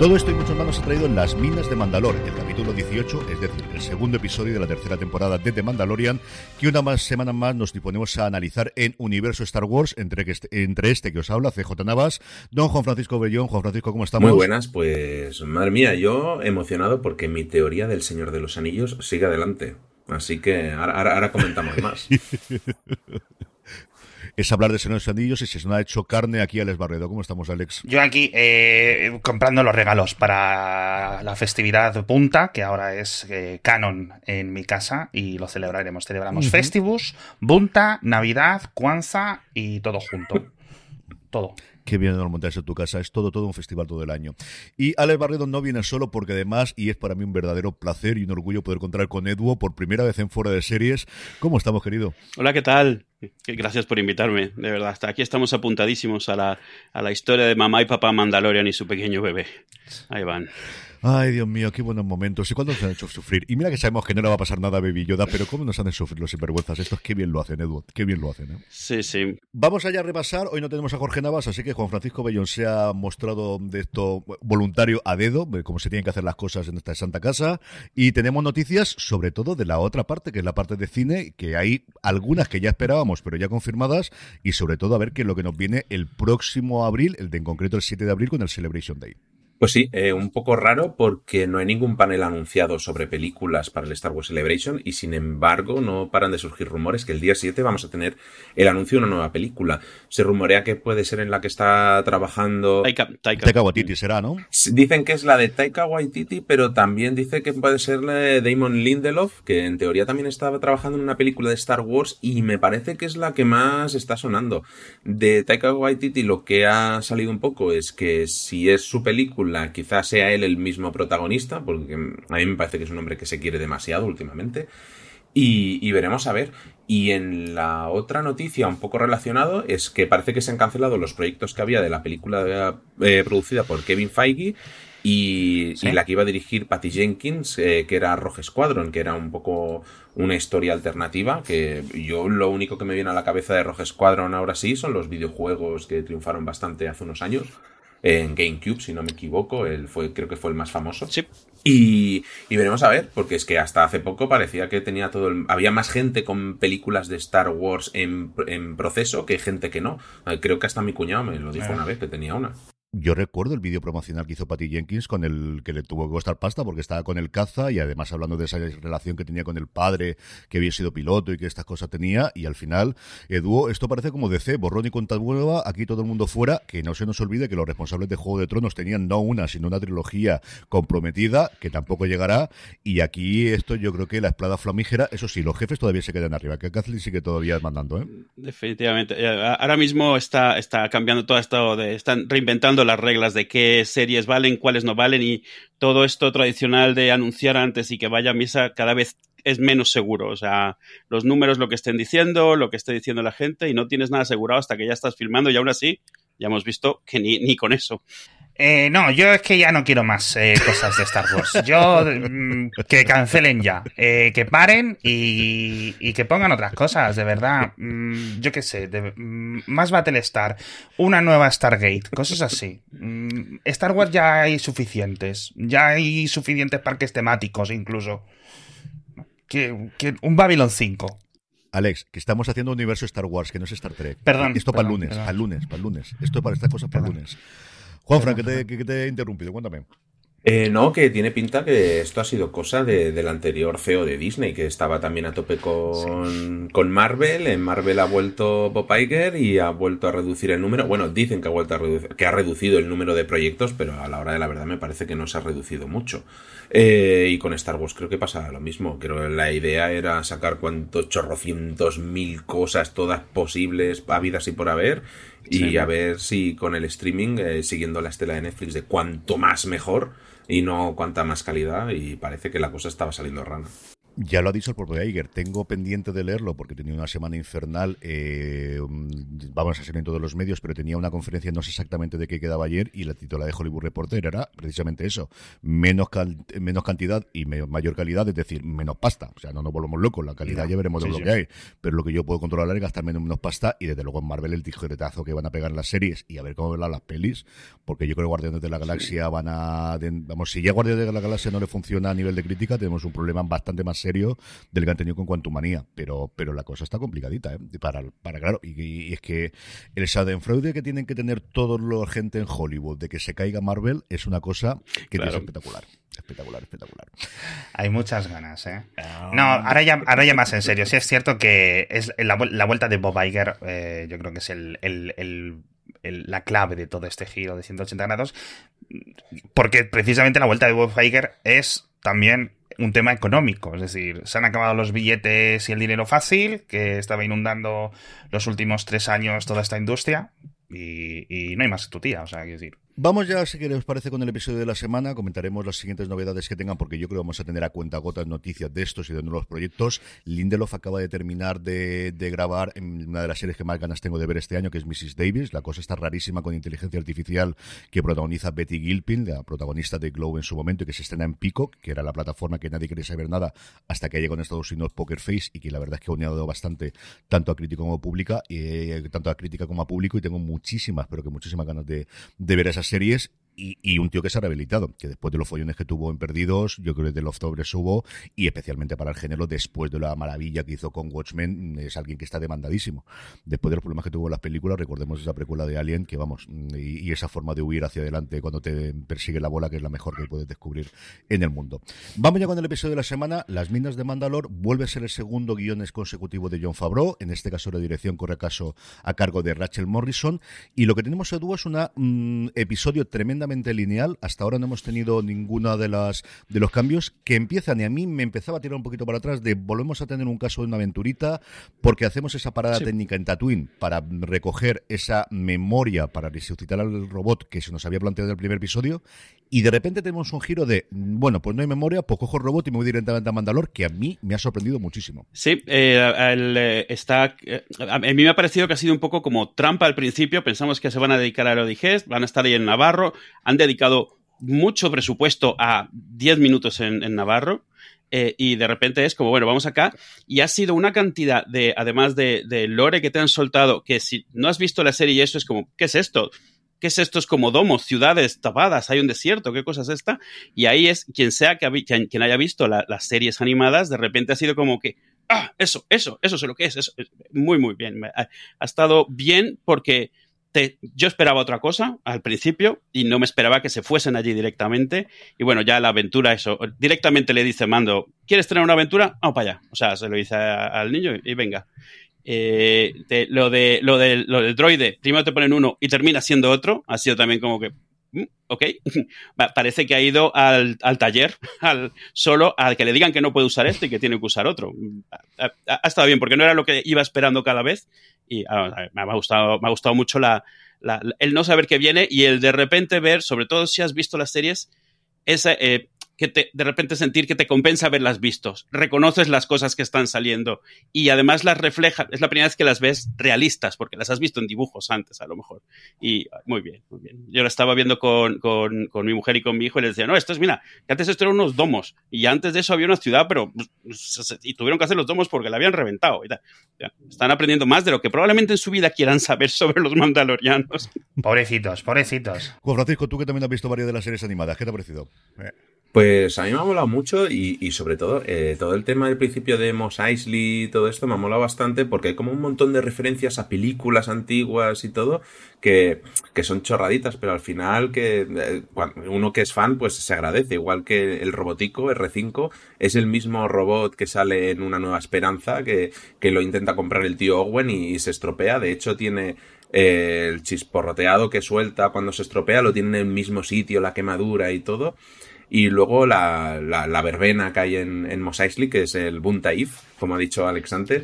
Todo esto y mucho más nos ha traído en Las Minas de Mandalor, el capítulo 18, es decir, el segundo episodio de la tercera temporada de The Mandalorian, que una más semana más nos disponemos a analizar en Universo Star Wars, entre, que este, entre este que os habla, CJ Navas, don Juan Francisco Bellón. Juan Francisco, ¿cómo estamos? Muy buenas, pues madre mía, yo emocionado porque mi teoría del Señor de los Anillos sigue adelante. Así que ahora, ahora, ahora comentamos más. Es hablar de Señor de Anillos y si se nos ha hecho carne aquí Alex Barredo. ¿Cómo estamos, Alex? Yo aquí eh, comprando los regalos para la festividad punta, que ahora es eh, canon en mi casa y lo celebraremos. Celebramos Festivus, Bunta, Navidad, Kwanzaa y todo junto. todo. Qué bien no montarse tu casa. Es todo, todo un festival todo el año. Y Alex Barredo no viene solo porque además, y es para mí un verdadero placer y un orgullo poder contar con Eduo por primera vez en Fuera de Series. ¿Cómo estamos, querido? Hola, ¿qué tal? Gracias por invitarme, de verdad. Hasta aquí estamos apuntadísimos a la, a la historia de mamá y papá Mandalorian y su pequeño bebé. Ahí van. Ay, Dios mío, qué buenos momentos. ¿Y cuándo nos han hecho sufrir? Y mira que sabemos que no le va a pasar nada a Baby Yoda, pero ¿cómo nos han sufrir los sinvergüenzas? Estos qué bien lo hacen, Edu. Qué bien lo hacen, ¿eh? Sí, sí. Vamos allá a repasar. Hoy no tenemos a Jorge Navas, así que Juan Francisco Bellón se ha mostrado de esto voluntario a dedo, de cómo se tienen que hacer las cosas en esta santa casa. Y tenemos noticias, sobre todo de la otra parte, que es la parte de cine, que hay algunas que ya esperábamos, pero ya confirmadas, y sobre todo a ver qué es lo que nos viene el próximo abril, el de en concreto el 7 de abril, con el Celebration Day. Pues sí, eh, un poco raro porque no hay ningún panel anunciado sobre películas para el Star Wars Celebration y sin embargo no paran de surgir rumores que el día 7 vamos a tener el anuncio de una nueva película. Se rumorea que puede ser en la que está trabajando... Taika, Taika. Taika Waititi será, ¿no? Dicen que es la de Taika Waititi, pero también dice que puede ser la de Damon Lindelof, que en teoría también estaba trabajando en una película de Star Wars y me parece que es la que más está sonando. De Taika Waititi lo que ha salido un poco es que si es su película quizás sea él el mismo protagonista, porque a mí me parece que es un hombre que se quiere demasiado últimamente. Y, veremos a ver. Y en la otra noticia, un poco relacionado, es que parece que se han cancelado los proyectos que había de la película eh, producida por Kevin Feige y, la que iba a dirigir Patty Jenkins, eh, que era Rogue Squadron, que era un poco una historia alternativa, que yo lo único que me viene a la cabeza de Rogue Squadron ahora sí son los videojuegos que triunfaron bastante hace unos años en GameCube, si no me equivoco, él fue, creo que fue el más famoso. Sí. Y, y, veremos a ver, porque es que hasta hace poco parecía que tenía todo el, había más gente con películas de Star Wars en, en proceso que gente que no. Creo que hasta mi cuñado me lo dijo una vez que tenía una. Yo recuerdo el vídeo promocional que hizo Patty Jenkins con el que le tuvo que costar pasta porque estaba con el caza y además hablando de esa relación que tenía con el padre que había sido piloto y que estas cosas tenía y al final Edu, esto parece como DC, borrón y cuenta nueva, aquí todo el mundo fuera, que no se nos olvide que los responsables de Juego de Tronos tenían no una sino una trilogía comprometida que tampoco llegará y aquí esto yo creo que la espada flamígera, eso sí, los jefes todavía se quedan arriba, que Kathleen sigue todavía mandando, ¿eh? Definitivamente. Eh, ahora mismo está, está cambiando todo esto de, están reinventando las reglas de qué series valen, cuáles no valen y todo esto tradicional de anunciar antes y que vaya a misa cada vez es menos seguro. O sea, los números, lo que estén diciendo, lo que esté diciendo la gente y no tienes nada asegurado hasta que ya estás filmando y aún así ya hemos visto que ni, ni con eso. Eh, no, yo es que ya no quiero más eh, cosas de Star Wars. Yo mm, que cancelen ya, eh, que paren y, y, que pongan otras cosas, de verdad. Mm, yo qué sé, de, mm, más Battlestar, una nueva Stargate, cosas así. Mm, Star Wars ya hay suficientes, ya hay suficientes parques temáticos incluso. Que, que un Babylon 5. Alex, que estamos haciendo universo Star Wars, que no es Star Trek. Perdón. Esto para el lunes, para el lunes, para el lunes. Esto para estas cosas para el lunes. Juanfran, que te, que te he interrumpido, cuéntame. Eh, no, que tiene pinta que esto ha sido cosa de, del anterior CEO de Disney, que estaba también a tope con, sí. con Marvel. En Marvel ha vuelto Bob Iger y ha vuelto a reducir el número. Bueno, dicen que ha vuelto a reducir, que ha reducido el número de proyectos, pero a la hora de la verdad me parece que no se ha reducido mucho. Eh, y con Star Wars creo que pasa lo mismo. Creo que la idea era sacar cuantos chorrocientos mil cosas, todas posibles, habidas y por haber. Y sí. a ver si con el streaming, eh, siguiendo la estela de Netflix de cuanto más mejor y no cuanta más calidad y parece que la cosa estaba saliendo rana. Ya lo ha dicho el propio Iger. Tengo pendiente de leerlo porque tenía una semana infernal. Eh, vamos a ser en todos los medios, pero tenía una conferencia, no sé exactamente de qué quedaba ayer, y la titular de Hollywood Reporter era precisamente eso: menos, menos cantidad y mayor calidad, es decir, menos pasta. O sea, no nos volvemos locos, la calidad ya veremos de lo que hay. Pero lo que yo puedo controlar es gastar menos, menos pasta y desde luego en Marvel el tijeretazo que van a pegar en las series y a ver cómo verán las pelis, porque yo creo que Guardianes de la Galaxia van a. Vamos, si ya Guardianes de la Galaxia no le funciona a nivel de crítica, tenemos un problema bastante más serio del que han tenido con Quantumania. Pero, pero la cosa está complicadita, ¿eh? Para, para claro, y, es que el Schadenfreude que tienen que tener todos los gente en Hollywood de que se caiga Marvel es una cosa que es espectacular. Espectacular, espectacular. Hay muchas ganas, ¿eh? Ah. No, ahora ya, ahora ya más en serio. Sí es cierto que es la, vuelta de Bob Iger, eh, yo creo que es el, la clave de todo este giro de 180 grados, porque precisamente la vuelta de Bob Iger es también un tema económico, es decir, se han acabado los billetes y el dinero fácil que estaba inundando los últimos tres años toda esta industria y, no hay más que tu tía, o sea, quiero decir, Vamos ya, si que os parece, con el episodio de la semana. Comentaremos las siguientes novedades que tengan, porque yo creo que vamos a tener a cuenta gotas noticias de estos y de nuevos proyectos. Lindelof acaba de terminar de, grabar en una de las series que más ganas tengo de ver este año, que es Mrs. Davis. La cosa está rarísima con inteligencia artificial que protagoniza Betty Gilpin, la protagonista de Glow en su momento, y que se estrena en Peacock, que era la plataforma que nadie quería saber nada hasta que llegó en Estados Unidos Poker Face, y que la verdad es que ha unido bastante tanto a crítico como a pública, eh, tanto a crítica como a público, y tengo muchísimas, pero que muchísimas ganas de, ver esas series y, un tío que se ha rehabilitado, que después de los follones que tuvo en Perdidos, yo creo que de octubre subo, y especialmente para el género, después de la maravilla que hizo con Watchmen, es alguien que está demandadísimo. Después de los problemas que tuvo en las películas, recordemos esa precuela de Alien, que vamos, y, esa forma de huir hacia adelante cuando te persigue la bola, que es la mejor que puedes descubrir en el mundo. Vamos ya con el episodio de la semana, Las Minas de Mandalor, vuelve a ser el segundo guiones consecutivo de John Favreau, en este caso la dirección corre caso a cargo de Rachel Morrison, y lo que tenemos, Edu, es un episodio tremendamente lineal. Hasta ahora no hemos tenido ninguna de las de los cambios que empiezan. Y a mí me empezaba a tirar un poquito para atrás de volvemos a tener un caso de una aventurita porque hacemos esa parada técnica en Tatooine para recoger esa memoria para resucitar al robot que se nos había planteado en el primer episodio. Y de repente tenemos un giro de, bueno, pues no hay memoria, pues cojo el robot y me voy directamente a Mandalor, que a mí me ha sorprendido muchísimo. Sí, eh, eh, está, eh, a mí me ha parecido que ha sido un poco como trampa al principio, pensamos que se van a dedicar a Odigest, van a estar ahí en Navarro, han dedicado mucho presupuesto a 10 minutos en, Navarro, y de repente es como, bueno, vamos acá. Y ha sido una cantidad de, además de, de, lore que te han soltado, que si no has visto la serie y eso es como, ¿qué es esto? ¿qué es esto? Es como domos, ciudades tapadas, hay un desierto, ¿qué cosa es esta? Y ahí es quien sea que, quien, haya visto las series animadas, de repente ha sido como que, ah, eso, eso, eso es lo que es, eso, muy, muy bien. Ha, estado bien porque te, yo esperaba otra cosa al principio y no me esperaba que se fuesen allí directamente. Y bueno, ya la aventura, eso, directamente le dice Mando, ¿quieres tener una aventura? Vamos para allá. O sea, se lo dice al niño y venga. Eh, lo, de, lo, de, lo del droide, primero te ponen uno y termina siendo otro, ha sido también como que, ok, parece que ha ido al, taller, al, solo al que le digan que no puede usar esto y que tiene que usar otro. Ha, estado bien, porque no era lo que iba esperando cada vez y ah, me, ha gustado, me ha gustado mucho la, el no saber qué viene y el de repente ver, sobre todo si has visto las series, ese, eh, que te, de repente sentir que te compensa verlas vistos, reconoces las cosas que están saliendo y además las refleja, es la primera vez que las ves realistas, porque las has visto en dibujos antes a lo mejor. Y muy bien, muy bien. Yo la estaba viendo con, con, con mi mujer y con mi hijo y les decía, no, esto es, mira, que antes esto eran unos domos y antes de eso había una ciudad, pero y tuvieron que hacer los domos porque la habían reventado. Y Están aprendiendo más de lo que probablemente en su vida quieran saber sobre los mandalorianos. Pobrecitos, pobrecitos. Juan Francisco, tú que también has visto varias de las series animadas, ¿qué te ha parecido? Eh. Pues a mí me ha molado mucho y, sobre todo eh, todo el tema del principio de Mos Eisley y todo esto me ha molado bastante porque hay como un montón de referencias a películas antiguas y todo que, que son chorraditas, pero al final que eh, uno que es fan pues se agradece, igual que el robotico R5 es el mismo robot que sale en Una Nueva Esperanza que, que lo intenta comprar el tío Owen y, se estropea, de hecho tiene eh, el chisporroteado que suelta cuando se estropea, lo tiene en el mismo sitio, la quemadura y todo. Y luego la, la, verbena que hay en, en Mos Eisley, que es el Buntaif, como ha dicho Alex antes,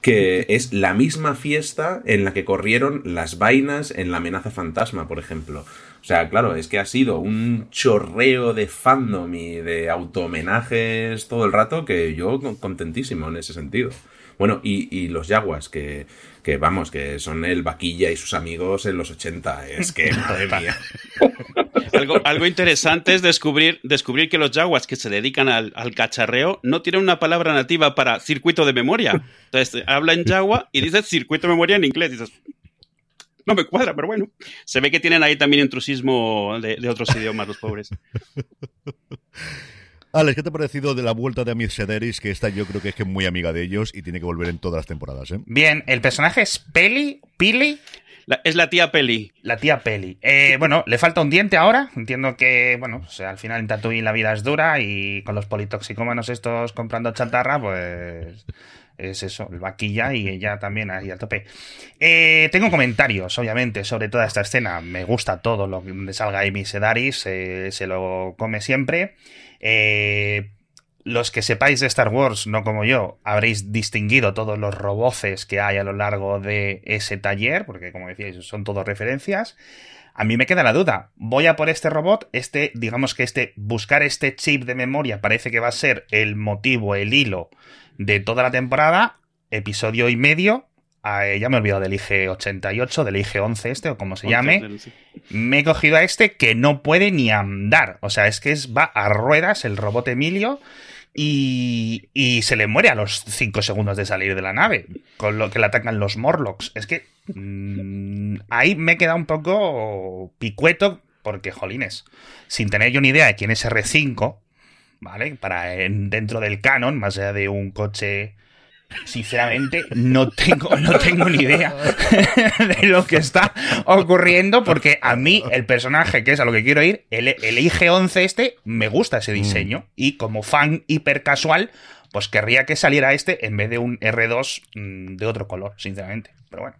que es la misma fiesta en la que corrieron las vainas en la amenaza fantasma, por ejemplo. O sea, claro, es que ha sido un chorreo de fandom y de auto-homenajes todo el rato que yo contentísimo en ese sentido. Bueno, y, y los Jaguars, que, que vamos, que son el Vaquilla y sus amigos en los 80. Es que, madre mía. algo, algo, interesante es descubrir, descubrir que los Jaguars que se dedican al, al, cacharreo no tienen una palabra nativa para circuito de memoria. Entonces, habla en Jaguar y dice circuito de memoria en inglés. Y dices, no me cuadra, pero bueno. Se ve que tienen ahí también intrusismo de, de otros idiomas, los pobres. Alex, ¿qué te ha parecido de la vuelta de Amir Sederis? Que esta yo creo que es que muy amiga de ellos y tiene que volver en todas las temporadas. ¿eh? Bien, el personaje es Peli, Pili. La, es la tía Peli. La tía Peli. Eh, bueno, le falta un diente ahora. Entiendo que, bueno, o sea, al final en Tatooine la vida es dura y con los politoxicómanos estos comprando chatarra, pues es eso, el vaquilla y ella también ahí al tope. Eh, tengo comentarios, obviamente, sobre toda esta escena. Me gusta todo lo que salga Amy Sedaris, eh, se lo come siempre. Eh, los que sepáis de Star Wars, no como yo, habréis distinguido todos los roboces que hay a lo largo de ese taller, porque como decíais, son todos referencias. A mí me queda la duda. Voy a por este robot, este, digamos que este, buscar este chip de memoria parece que va a ser el motivo, el hilo de toda la temporada, episodio y medio. Ya me he olvidado del IG 88, del IG 11 este, o como se llame. Me he cogido a este que no puede ni andar. O sea, es que es, va a ruedas el robot Emilio y, y se le muere a los 5 segundos de salir de la nave, con lo que le atacan los Morlocks. Es que mmm, ahí me queda un poco picueto, porque, jolines, sin tener yo ni idea de quién es R5, ¿vale? Para en, dentro del canon, más allá de un coche sinceramente no tengo, no tengo ni idea de lo que está ocurriendo porque a mí el personaje que es a lo que quiero ir, el, el IG-11 este, me gusta ese diseño mm. y como fan hiper casual, pues querría que saliera este en vez de un R2 mmm, de otro color, sinceramente. Pero bueno.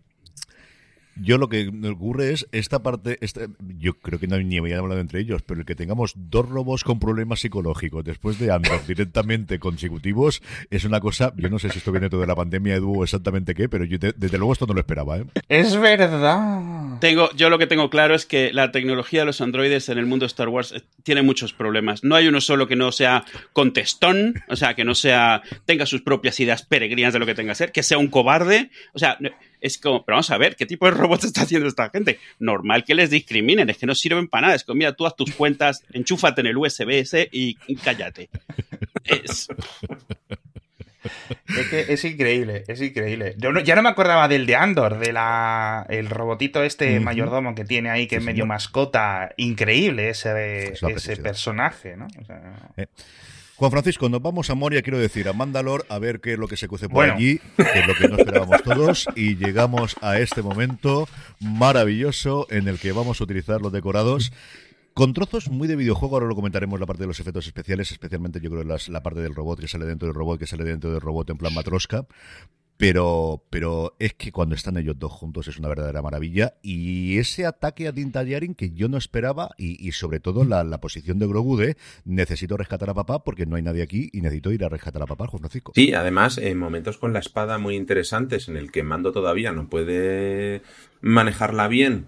Yo lo que me ocurre es esta parte, esta, yo creo que no ni habían hablado entre ellos, pero el que tengamos dos robots con problemas psicológicos después de Andor directamente consecutivos es una cosa, yo no sé si esto viene todo de la pandemia, Edu, exactamente qué, pero yo te, desde luego esto no lo esperaba. ¿eh? Es verdad. Tengo, yo lo que tengo claro es que la tecnología de los androides en el mundo de Star Wars eh, tiene muchos problemas. No hay uno solo que no sea contestón, o sea, que no sea, tenga sus propias ideas peregrinas de lo que tenga que ser, que sea un cobarde, o sea es como, pero vamos a ver, ¿qué tipo de robots está haciendo esta gente? Normal que les discriminen, es que no sirven para nada. Es que, mira, tú haz tus cuentas, enchúfate en el USB ese y, y cállate. Es... Es que es increíble, es increíble. Yo no, ya no me acordaba del de Andor, de la el robotito este uh -huh. mayordomo que tiene ahí, que sí, es medio señor. mascota. Increíble ese, ese personaje, ¿no? O sea... eh. Juan Francisco, nos vamos a Moria, quiero decir, a Mandalor, a ver qué es lo que se cuece por bueno. allí, que es lo que no esperábamos todos, y llegamos a este momento maravilloso en el que vamos a utilizar los decorados con trozos muy de videojuego, ahora lo comentaremos la parte de los efectos especiales, especialmente yo creo las, la parte del robot que sale dentro del robot, que sale dentro del robot en plan matrosca, pero, pero es que cuando están ellos dos juntos es una verdadera maravilla. Y ese ataque a Dinta Yarin que yo no esperaba, y, y sobre todo la, la, posición de Grogu de necesito rescatar a papá porque no hay nadie aquí y necesito ir a rescatar a papá, Juan Francisco. Sí, además, en momentos con la espada muy interesantes en el que Mando todavía no puede manejarla bien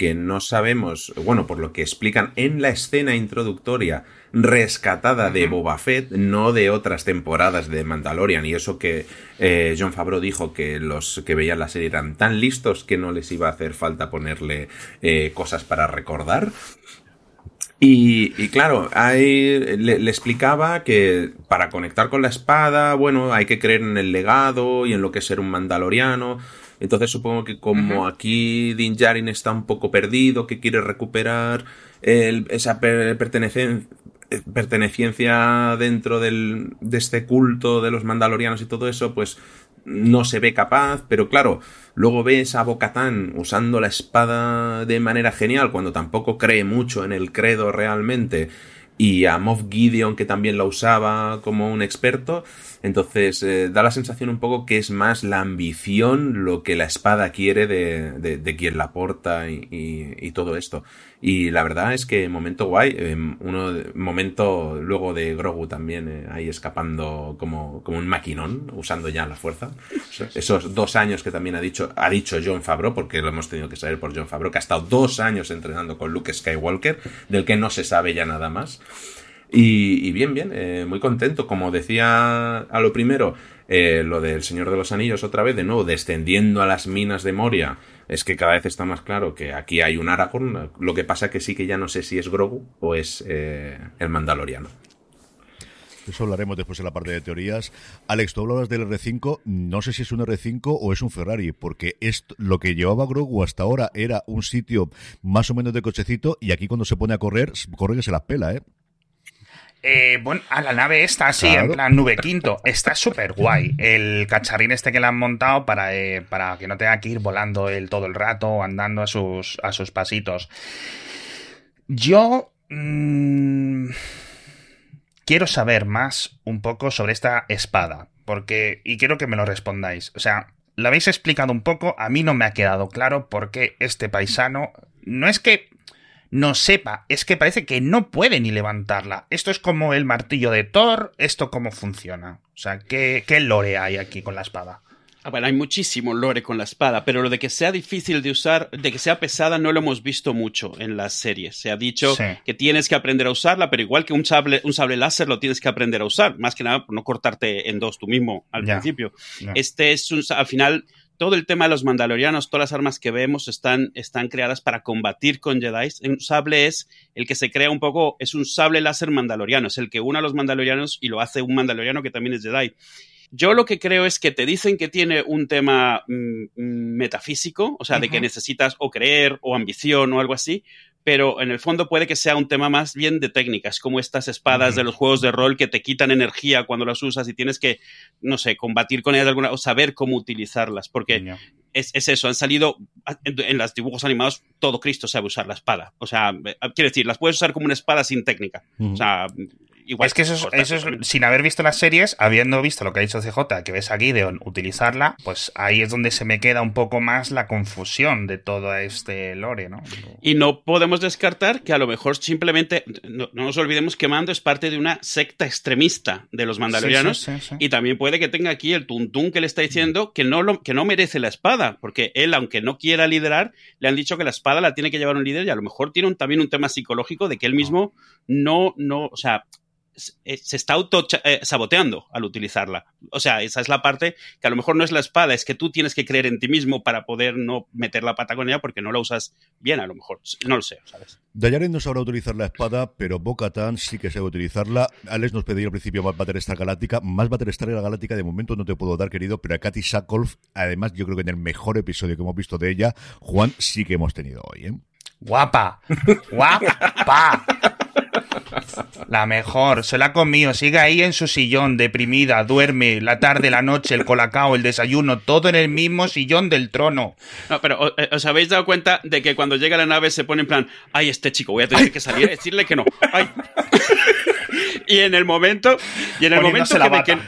porque no sabemos, bueno, por lo que explican en la escena introductoria rescatada de Boba Fett, no de otras temporadas de Mandalorian. Y eso que eh, John Favreau dijo que los que veían la serie eran tan listos que no les iba a hacer falta ponerle eh, cosas para recordar. Y, y, claro, hay, le, le, explicaba que para conectar con la espada, bueno, hay que creer en el legado y en lo que es ser un mandaloriano. Entonces supongo que como uh -huh. aquí Din Djarin está un poco perdido, que quiere recuperar el, esa per pertenecencia, pertenencia dentro del, de este culto de los mandalorianos y todo eso, pues no se ve capaz, pero claro, luego ves a Bocatán usando la espada de manera genial cuando tampoco cree mucho en el credo realmente y a Moff Gideon que también la usaba como un experto. Entonces eh, da la sensación un poco que es más la ambición lo que la espada quiere de, de, quien la porta y, y, todo esto. Y la verdad es que momento guay, eh, uno momento luego de Grogu también eh, ahí escapando como, como un maquinón, usando ya la fuerza. Esos dos años que también ha dicho, ha dicho John Favreau, porque lo hemos tenido que saber por John Favreau, que ha estado dos años entrenando con Luke Skywalker, del que no se sabe ya nada más. Y, bien, bien, eh, muy contento. Como decía a lo primero, eh, lo del Señor de los Anillos otra vez, de nuevo, descendiendo a las minas de Moria, es que cada vez está más claro que aquí hay un Aragorn. Lo que pasa que sí que ya no sé si es Grogu o es eh, el Mandaloriano. Eso hablaremos después en la parte de teorías. Alex, tú hablabas del R5. No sé si es un R5 o es un Ferrari, porque esto, lo que llevaba Grogu hasta ahora era un sitio más o menos de cochecito y aquí cuando se pone a correr, corre que se las pela, ¿eh? Eh, bueno, a la nave está así, en plan nube quinto. Está súper guay. El cacharrín este que le han montado para, eh, para que no tenga que ir volando él todo el rato o andando a sus, a sus pasitos. Yo... Mm, quiero saber más un poco sobre esta espada. Porque... Y quiero que me lo respondáis. O sea, lo habéis explicado un poco. A mí no me ha quedado claro por qué este paisano... No es que no sepa, es que parece que no puede ni levantarla. Esto es como el martillo de Thor, esto cómo funciona. O sea, ¿qué, qué lore hay aquí con la espada? Ah, bueno, hay muchísimo lore con la espada, pero lo de que sea difícil de usar, de que sea pesada, no lo hemos visto mucho en las series. Se ha dicho que tienes que aprender a usarla, pero igual que un sable, un sable láser lo tienes que aprender a usar. Más que nada por no cortarte en dos tú mismo al principio. Este es un, al final, todo el tema de los mandalorianos, todas las armas que vemos están, están creadas para combatir con Jedi. Un sable es el que se crea un poco, es un sable láser mandaloriano, es el que une a los mandalorianos y lo hace un mandaloriano que también es Jedi. Yo lo que creo es que te dicen que tiene un tema mm, mm, metafísico, o sea, de que necesitas o creer o ambición o algo así, pero en el fondo puede que sea un tema más bien de técnicas, como estas espadas de los juegos de rol que te quitan energía cuando las usas y tienes que, no sé, combatir con ellas de alguna o saber cómo utilizarlas, porque es, eso, han salido en, los dibujos animados, todo Cristo sabe usar la espada, o sea, eh, quiere decir, las puedes usar como una espada sin técnica, o sea, es que eso es, sin haber visto las series, habiendo visto lo que ha dicho CJ, que ves a Gideon utilizarla, pues ahí es donde se me queda un poco más la confusión de todo este lore, ¿no? Y no podemos descartar que a lo mejor simplemente, no, nos olvidemos que Mando es parte de una secta extremista de los mandalorianos, y también puede que tenga aquí el tuntún que le está diciendo que no, lo, que no merece la espada, porque él, aunque no quiera liderar, le han dicho que la espada la tiene que llevar un líder y a lo mejor tiene también un tema psicológico de que él mismo no, no, o sea, se está auto eh, saboteando al utilizarla. O sea, esa es la parte que a lo mejor no es la espada, es que tú tienes que creer en ti mismo para poder no meter la pata con ella porque no la usas bien, a lo mejor. No lo sé, ¿sabes? Dayarin no sabrá utilizar la espada, pero Bo-Katan sí que sabe utilizarla. Alex nos pedía al principio más Battlestar Galáctica. Más Battlestar Galáctica de momento no te puedo dar, querido, pero a Katy Sackhoff, además, yo creo que en el mejor episodio que hemos visto de ella, Juan sí que hemos tenido hoy, ¿eh? Guapa, guapa. La mejor, se la ha comido, sigue ahí en su sillón, deprimida, duerme, la tarde, la noche, el colacao, el desayuno, todo en el mismo sillón del trono. No, pero eh, ¿os habéis dado cuenta de que cuando llega la nave se pone en plan, ay, este chico, voy a tener que salir a decirle que no. y en el momento, y en el momento que ve que,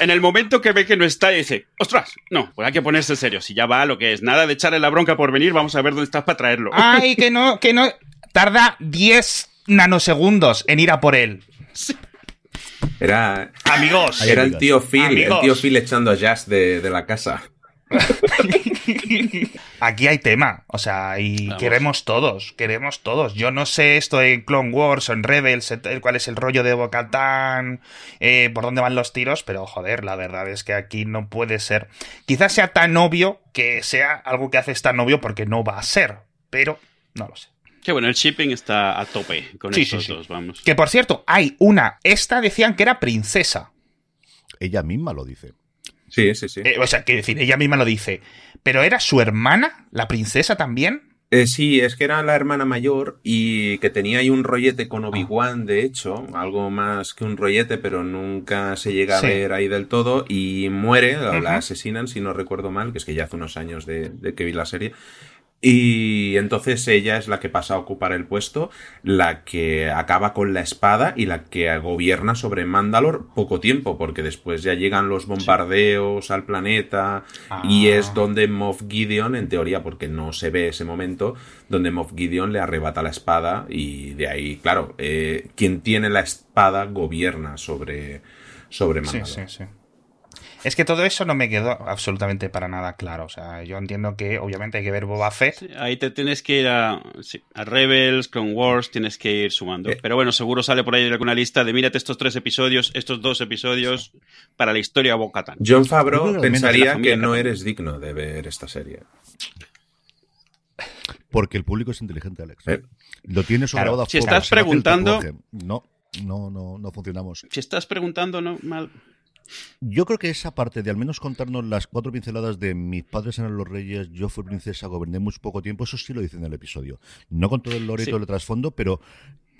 en el momento que ve que no está, dice, ostras, no, pues hay que ponerse serio, si ya va lo que es, nada de echarle la bronca por venir, vamos a ver dónde estás para traerlo. Ay, que no, que no, tarda 10 nanosegundos en ir a por él. Era. Amigos. Era el tío Phil, el tío Phil echando a Jazz de, la casa. Aquí hay tema, o sea, y queremos todos, queremos todos. Yo no sé esto en Clone Wars o en Rebels, cuál es el rollo de Bocatán, eh, por dónde van los tiros, pero joder, la verdad es que aquí no puede ser. Quizás sea tan obvio que sea algo que haces tan obvio porque no va a ser, pero no lo sé. Que bueno, el shipping está a tope con estos dos, vamos. Que por cierto, hay una. Esta decían que era princesa. Ella misma lo dice. Sí, sí, sí. Eh, o sea, que decir, ella misma lo dice. ¿Pero era su hermana, la princesa también? Eh, sí, es que era la hermana mayor y que tenía ahí un rollete con Obi-Wan, de hecho, algo más que un rollete, pero nunca se llega a ver ahí del todo y muere, la asesinan, si no recuerdo mal, que es que ya hace unos años de que vi la serie, Y entonces ella es la que pasa a ocupar el puesto, la que acaba con la espada y la que gobierna sobre Mandalor poco tiempo, porque después ya llegan los bombardeos al planeta y Ah. es donde Moff Gideon, en teoría, porque no se ve ese momento, donde Moff Gideon le arrebata la espada y de ahí, claro, eh, quien tiene la espada gobierna sobre, sobre Sí, Mandalor. sí, sí. Es que todo eso no me quedó absolutamente para nada claro. O sea, yo entiendo que obviamente hay que ver Boba Fett. Sí, ahí te tienes que ir a, sí, a Rebels, Clone Wars, tienes que ir sumando. Eh. Pero bueno, seguro sale por ahí alguna lista de mírate estos tres episodios, estos dos episodios para la historia Bocatan. John Favreau pensaría que no eres digno de ver esta serie. Porque el público es inteligente, Alex. Eh. Lo tiene Claro, sobrado a si estás preguntando-. No, no, no, no funcionamos. Si estás preguntando, no mal. Yo creo que esa parte de al menos contarnos las cuatro pinceladas de mis padres eran los reyes, yo fui princesa, goberné muy poco tiempo, eso sí lo dice en el episodio. No con todo el lore y Sí. todo el trasfondo, pero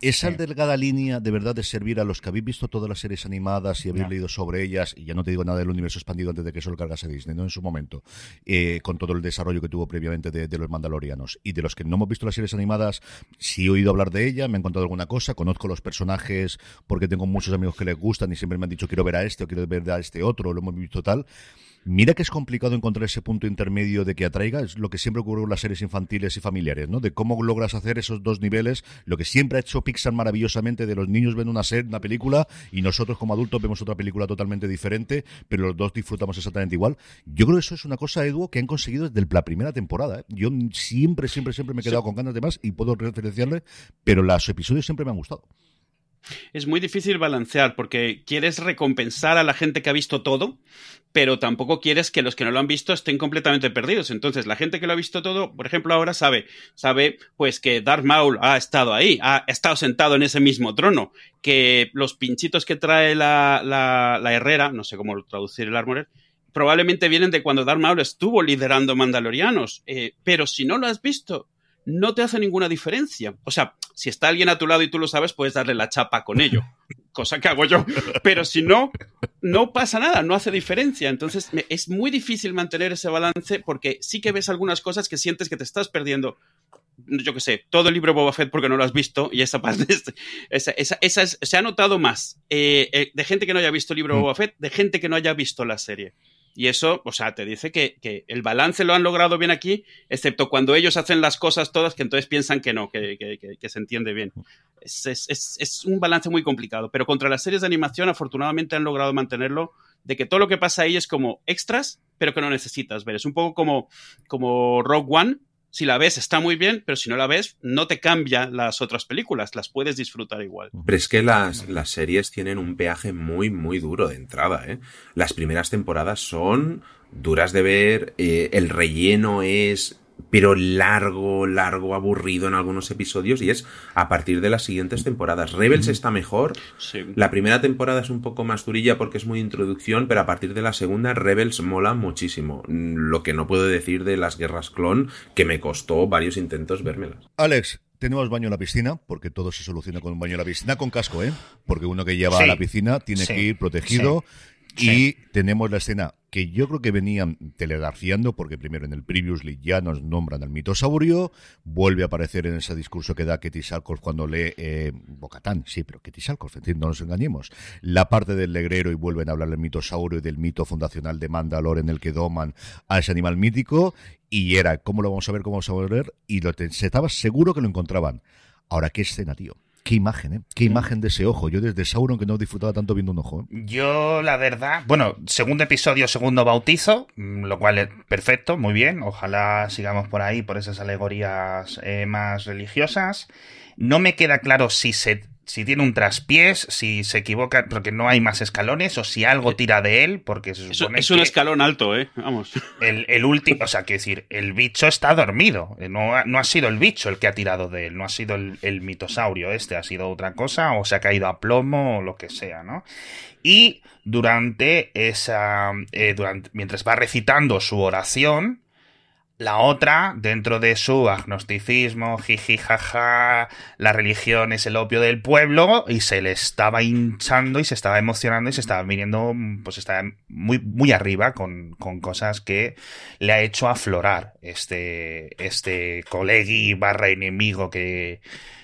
esa Sí. delgada línea de verdad de servir a los que habéis visto todas las series animadas y habéis leído sobre ellas, y ya no te digo nada del universo expandido antes de que eso lo cargase Disney, ¿no? En su momento, eh, con todo el desarrollo que tuvo previamente de, de los mandalorianos. Y de los que no hemos visto las series animadas, sí he oído hablar de ella, me han contado alguna cosa, conozco los personajes porque tengo muchos amigos que les gustan y siempre me han dicho quiero ver a este o quiero ver a este otro, lo hemos visto tal. Mira que es complicado encontrar ese punto intermedio de que atraiga, es lo que siempre ocurre con las series infantiles y familiares, ¿no? De cómo logras hacer esos dos niveles, lo que siempre ha hecho Pixar maravillosamente, de los niños ven una serie, una película, y nosotros como adultos vemos otra película totalmente diferente, pero los dos disfrutamos exactamente igual. Yo creo que eso es una cosa, Edu, que han conseguido desde la primera temporada. ¿eh? Yo siempre, siempre, siempre me he quedado con ganas de más y puedo referenciarle, pero los episodios siempre me han gustado. Es muy difícil balancear porque quieres recompensar a la gente que ha visto todo, pero tampoco quieres que los que no lo han visto estén completamente perdidos. Entonces, la gente que lo ha visto todo, por ejemplo, ahora sabe, sabe pues que Darth Maul ha estado ahí, ha estado sentado en ese mismo trono, que los pinchitos que trae la, la, herrera, no sé cómo traducir el armorer, probablemente vienen de cuando Darth Maul estuvo liderando Mandalorianos. Eh, pero si no lo has visto, no te hace ninguna diferencia. O sea, si está alguien a tu lado y tú lo sabes, puedes darle la chapa con ello. Cosa que hago yo. Pero si no, no pasa nada, no hace diferencia. Entonces me- es muy difícil mantener ese balance porque sí que ves algunas cosas que sientes que te estás perdiendo. Yo qué sé, todo el libro Boba Fett porque no lo has visto y esa parte, es- esa, esa, esa es- se ha notado más eh, eh, de gente que no haya visto el libro Mm. Boba Fett, de gente que no haya visto la serie. Y eso, o sea, te dice que, que el balance lo han logrado bien aquí, excepto cuando ellos hacen las cosas todas que entonces piensan que no, que, que- se entiende bien. Es, es- un balance muy complicado, pero contra las series de animación afortunadamente han logrado mantenerlo de que todo lo que pasa ahí es como extras, pero que no necesitas ver. Es un poco como, como Rogue One. Si la ves está muy bien, pero si no la ves no te cambia las otras películas, las puedes disfrutar igual. Pero es que las, las series tienen un peaje muy, muy duro de entrada, ¿eh? Las primeras temporadas son duras de ver, eh, el relleno es pero largo, largo, aburrido en algunos episodios y es a partir de las siguientes temporadas. Rebels está mejor, Sí. la primera temporada es un poco más durilla porque es muy introducción, pero a partir de la segunda Rebels mola muchísimo. Lo que no puedo decir de las guerras clon, que me costó varios intentos vérmelas. Alex, tenemos baño en la piscina, porque todo se soluciona con un baño en la piscina, con casco, ¿eh? Porque uno que lleva Sí. a la piscina tiene Sí. que ir protegido. Sí. Y tenemos la escena que yo creo que venían telegrafiando, porque primero en el Previously ya nos nombran al mitosaurio, vuelve a aparecer en ese discurso que da Ketty Salkov cuando lee eh, Bocatán, sí, pero Ketty Salkov, en fin, no nos engañemos. La parte del legrero y vuelven a hablar del mitosaurio y del mito fundacional de Mandalore en el que doman a ese animal mítico, y era, ¿cómo lo vamos a ver? ¿Cómo vamos a ver? Y lo se estaba seguro que lo encontraban. Ahora, ¿qué escena, tío? Qué imagen, ¿eh? Qué imagen de ese ojo. Yo desde Sauron que no disfrutaba tanto viendo un ojo. ¿eh? Yo, la verdad, bueno, segundo episodio, segundo bautizo, mm, lo cual es perfecto, muy bien. Ojalá sigamos por ahí, por esas alegorías eh, más religiosas. No me queda claro si se si tiene un traspiés, si se equivoca, porque no hay más escalones, o si algo tira de él, porque se Es, supone es un que escalón alto, ¿eh? Vamos. el, el último, o sea, que decir, el bicho está dormido. Eh, No ha, no ha sido el bicho el que ha tirado de él, no ha sido el, el mitosaurio este, ha sido otra cosa, o se ha caído a plomo, o lo que sea, ¿no? Y durante esa. eh, durante, mientras va recitando su oración, la otra, dentro de su agnosticismo, jiji, jaja, la religión es el opio del pueblo, y se le estaba hinchando y se estaba emocionando y se estaba viniendo, pues estaba muy, muy arriba con, con cosas que le ha hecho aflorar este, este colegui barra enemigo que,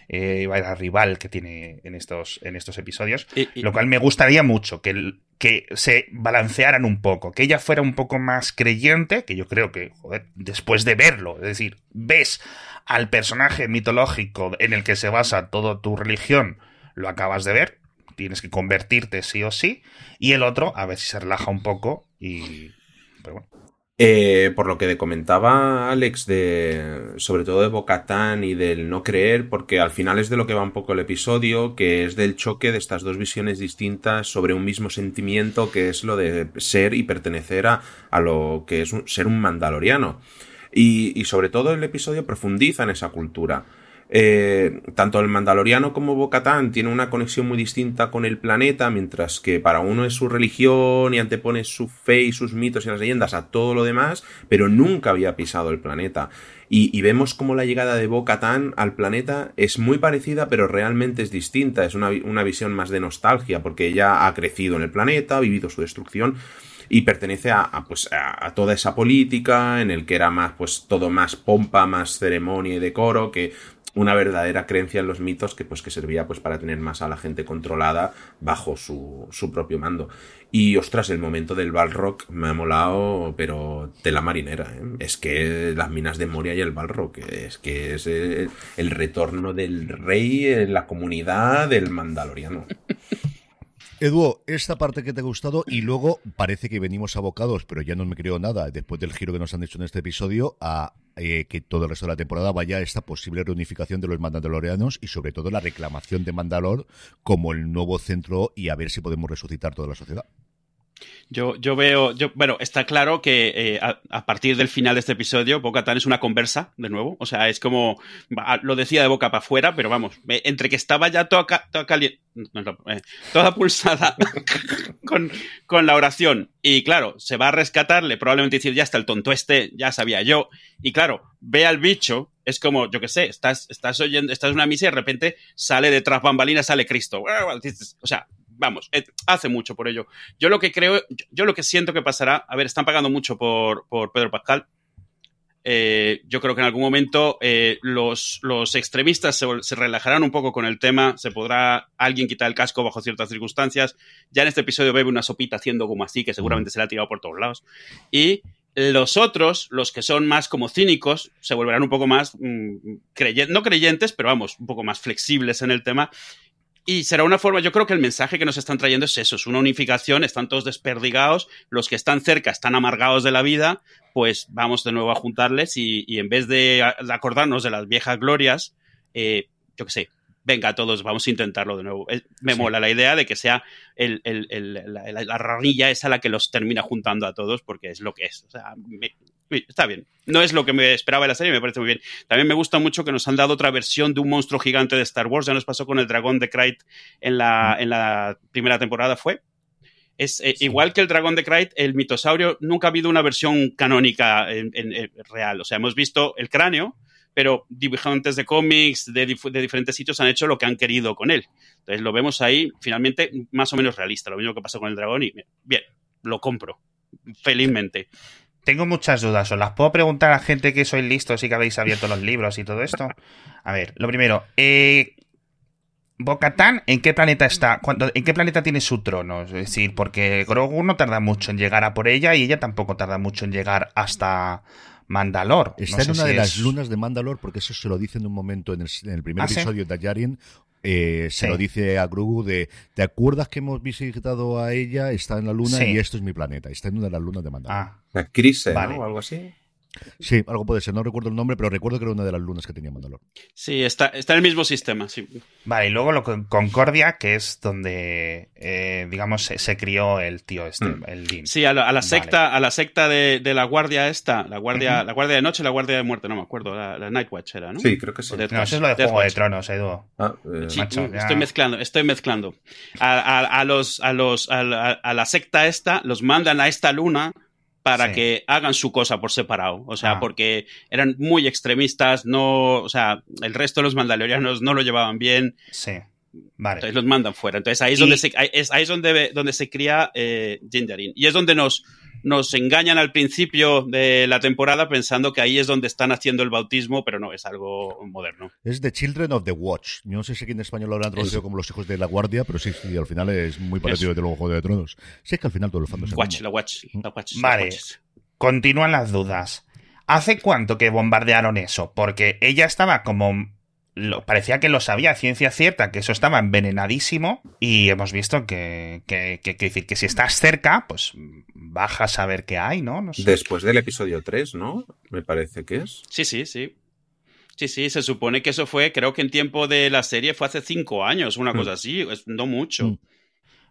eh, rival que tiene en estos, en estos episodios. Y- y- Lo cual me gustaría mucho que, el- que se balancearan un poco, que ella fuera un poco más creyente, que yo creo que, joder, después de verlo, es decir, ves al personaje mitológico en el que se basa toda tu religión, lo acabas de ver, tienes que convertirte sí o sí, y el otro, a ver si se relaja un poco y... Eh, por lo que comentaba Alex, de, sobre todo de Bocatán y del no creer, porque al final es de lo que va un poco el episodio, que es del choque de estas dos visiones distintas sobre un mismo sentimiento, que es lo de ser y pertenecer a, a lo que es un- ser un mandaloriano. Y, y sobre todo el episodio profundiza en esa cultura. Eh, tanto el Mandaloriano como Bocatán tienen una conexión muy distinta con el planeta, mientras que para uno es su religión y antepone su fe y sus mitos y las leyendas a todo lo demás, pero nunca había pisado el planeta. Y, vemos como la llegada de Bocatán al planeta es muy parecida, pero realmente es distinta. Es una, una visión más de nostalgia, porque ella ha crecido en el planeta, ha vivido su destrucción y pertenece a, pues, a toda esa política en el que era más pues todo más pompa, más ceremonia y decoro que una verdadera creencia en los mitos que pues que servía pues para tener más a la gente controlada bajo su, su propio mando. Y ostras, el momento del Balrog me ha molado, pero de la marinera. ¿eh? Es que las minas de Moria y el Balrog, es que es el, el retorno del rey en la comunidad del Mandaloriano. Edu, esta parte que te ha gustado y luego parece que venimos abocados, pero ya no me creo nada, después del giro que nos han hecho en este episodio, a eh, que todo el resto de la temporada vaya a esta posible reunificación de los mandalorianos y sobre todo la reclamación de Mandalor como el nuevo centro y a ver si podemos resucitar toda la sociedad. Yo, yo veo, yo, bueno, está claro que eh, a, partir del final de este episodio, Boca es una conversa, de nuevo. O sea, es como, lo decía de boca para afuera, pero vamos, entre que estaba ya toda, toda caliente, eh, toda pulsada con, con, la oración. Y claro, se va a rescatarle, probablemente decir, ya está el tonto este, ya sabía yo. Y claro, ve al bicho, es como, yo qué sé, estás, estás oyendo, estás en una misa y de repente sale detrás bambalinas, sale Cristo. O sea, vamos, eh, hace mucho por ello. Yo lo que creo, yo lo que siento que pasará, a ver, están pagando mucho por, por Pedro Pascal. Eh, yo creo que en algún momento eh, los, los, extremistas se, se, relajarán un poco con el tema, se podrá alguien quitar el casco bajo ciertas circunstancias. Ya en este episodio bebe una sopita haciendo como así, que seguramente se la ha tirado por todos lados. Y los otros, los que son más como cínicos, se volverán un poco más, mmm, creyentes, no creyentes, pero vamos, un poco más flexibles en el tema y será una forma, yo creo que el mensaje que nos están trayendo es eso, es una unificación, están todos desperdigados, los que están cerca están amargados de la vida, pues vamos de nuevo a juntarles y, y en vez de acordarnos de las viejas glorias, eh, yo qué sé, venga todos, vamos a intentarlo de nuevo. Me sí. mola la idea de que sea el, el, el, la, la, la, ranilla esa la que los termina juntando a todos, porque es lo que es. O sea, me, está bien. No es lo que me esperaba de la serie, me parece muy bien. También me gusta mucho que nos han dado otra versión de un monstruo gigante de Star Wars. Ya nos pasó con el dragón de Krayt en la, en la primera temporada, fue. Es eh, sí. igual que el dragón de Krayt, el mitosaurio, nunca ha habido una versión canónica en, en, en real. O sea, hemos visto el cráneo, pero dibujantes de cómics de, dif de, diferentes sitios han hecho lo que han querido con él. Entonces lo vemos ahí, finalmente, más o menos realista. Lo mismo que pasó con el dragón y bien, lo compro, felizmente. Tengo muchas dudas. ¿Os las puedo preguntar a gente que sois listos y que habéis abierto los libros y todo esto? A ver, lo primero, eh, Bocatán, ¿en qué planeta está? ¿Cuándo, ¿En qué planeta tiene su trono? Es decir, porque Grogu no tarda mucho en llegar a por ella y ella tampoco tarda mucho en llegar hasta Mandalor. Está no en una si de es... las lunas de Mandalor, porque eso se lo dice en un momento en el, en el primer ¿Ah, episodio ¿sí? de Dajarian. Eh, se sí. lo dice a Grogu de ¿te acuerdas que hemos visitado a ella? Está en la luna sí. y esto es mi planeta. Está en una de las lunas de Mandalor. Ah. Crise, vale. ¿no? O algo así. Sí, algo puede ser, no recuerdo el nombre, pero recuerdo que era una de las lunas que tenía Mandalor. Sí, está, está en el mismo sistema, sí. Vale, y luego lo con Concordia, que es donde, eh, digamos, se, se, crió el tío este, mm. el Dean. Sí, a la, a la secta, vale. a la secta de, de, la guardia esta, la guardia, uh -huh. la guardia de noche y la guardia de muerte, no me acuerdo, la, la Night Watch era, ¿no? Sí, creo que sí. No, eso es lo de Juego de Tronos, Edu. Ah, eh, sí, Macho, estoy mezclando, estoy mezclando. A, a, a los, a los, a la, a la secta esta los mandan a esta luna para Sí. que hagan su cosa por separado. O sea, Ah. porque eran muy extremistas, no, o sea, el resto de los mandalorianos no lo llevaban bien, Sí. Vale. entonces los mandan fuera. Entonces ahí es Y- donde se, ahí es, ahí es donde, donde se cría eh. Y es donde nos, nos engañan al principio de la temporada pensando que ahí es donde están haciendo el bautismo, pero no, es algo moderno. Es The Children of the Watch. Yo no sé si aquí en español lo habrán traducido como los hijos de la guardia, pero sí, sí, al final es muy parecido de luego Juego de Tronos. Sí, es que al final todos los fandoms se Watch, la watch, la watch. Vale. Continúan las dudas. ¿Hace cuánto que bombardearon eso? Porque ella estaba como... lo- parecía que lo sabía ciencia cierta, que eso estaba envenenadísimo y hemos visto que, que, que, que decir, que si estás cerca, pues bajas a ver qué hay, ¿no? No sé. Después del episodio 3, ¿no? Me parece que es. Sí, sí, sí. Sí, sí, se supone que eso fue, creo que en tiempo de la serie fue hace cinco años, una Mm. cosa así, es- no mucho.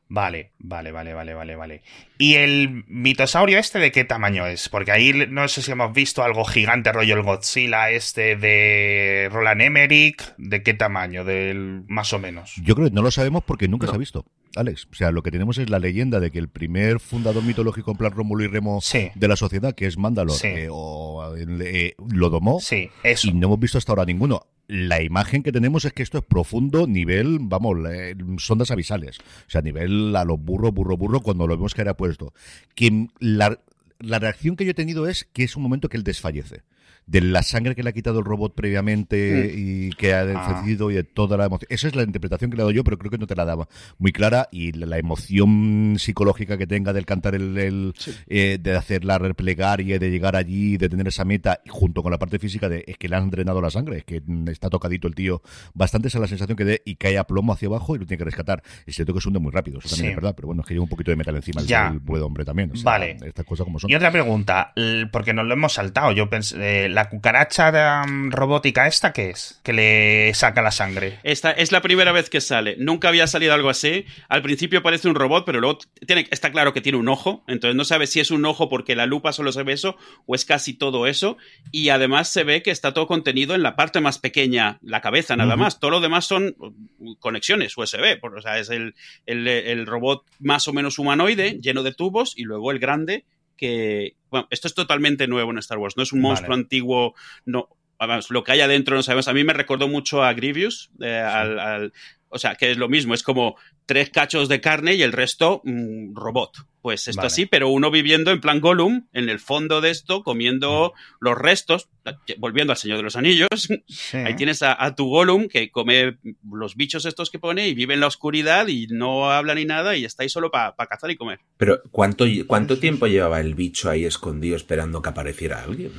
Vale, vale, vale, vale, vale, vale. ¿Y el mitosaurio este de qué tamaño es? Porque ahí no sé si hemos visto algo gigante, rollo el Godzilla este de Roland Emmerich. ¿De qué tamaño? Del más o menos. Yo creo que no lo sabemos porque nunca No. se ha visto, Alex. O sea, lo que tenemos es la leyenda de que el primer fundador mitológico en plan Rómulo y Remo Sí. de la sociedad, que es Mandalor, Sí. eh, o, eh, lo domó Sí, eso. y no hemos visto hasta ahora ninguno. La imagen que tenemos es que esto es profundo, nivel, vamos, eh, sondas avisales. O sea, nivel a los burro, burro, burro, cuando lo vemos que era puesto. Que la, la reacción que yo he tenido es que es un momento que él desfallece. De la sangre que le ha quitado el robot previamente y que ha desfallecido y de toda la emoción. Esa es la interpretación que le he dado yo, pero creo que no te la daba muy clara. Y la, la emoción psicológica que tenga del cantar el, el, eh, de hacer la replegaria, de llegar allí, de tener esa meta, y junto con la parte física de es que le han drenado la sangre, es que mm, está tocadito el tío. Bastante esa es la sensación que dé y cae a plomo hacia abajo y lo tiene que rescatar. Es cierto que hunde muy rápido, eso también Sí. es verdad, pero bueno, es que lleva un poquito de metal encima Ya. el buen hombre también. O sea, Vale. Estas cosas como son. Y otra pregunta, porque nos lo hemos saltado. Yo pensé, eh, ¿la cucaracha robótica esta qué es? Que le saca la sangre. Esta es la primera vez que sale. Nunca había salido algo así. Al principio parece un robot, pero luego tiene, está claro que tiene un ojo. Entonces no sabe si es un ojo porque la lupa solo se ve eso o es casi todo eso. Y además se ve que está todo contenido en la parte más pequeña, la cabeza nada más. Todo lo demás son uh, conexiones USB. por- O sea, es el, el, el robot más o menos humanoide, lleno de tubos, y luego el grande que... Bueno, esto es totalmente nuevo en Star Wars. No es un Vale. monstruo antiguo, no, vamos, lo que hay adentro no sabemos. A mí me recordó mucho a Grievous, eh, al, al- o sea, que es lo mismo, es como tres cachos de carne y el resto mm, robot. Pues esto Vale. así, pero uno viviendo en plan Gollum, en el fondo de esto, comiendo los restos, volviendo al Señor de los Anillos. Sí. Ahí tienes a, a tu Gollum que come los bichos estos que pone y vive en la oscuridad y no habla ni nada y está ahí solo para cazar y comer. Pero ¿cuánto, cuánto tiempo llevaba el bicho ahí escondido esperando que apareciera alguien?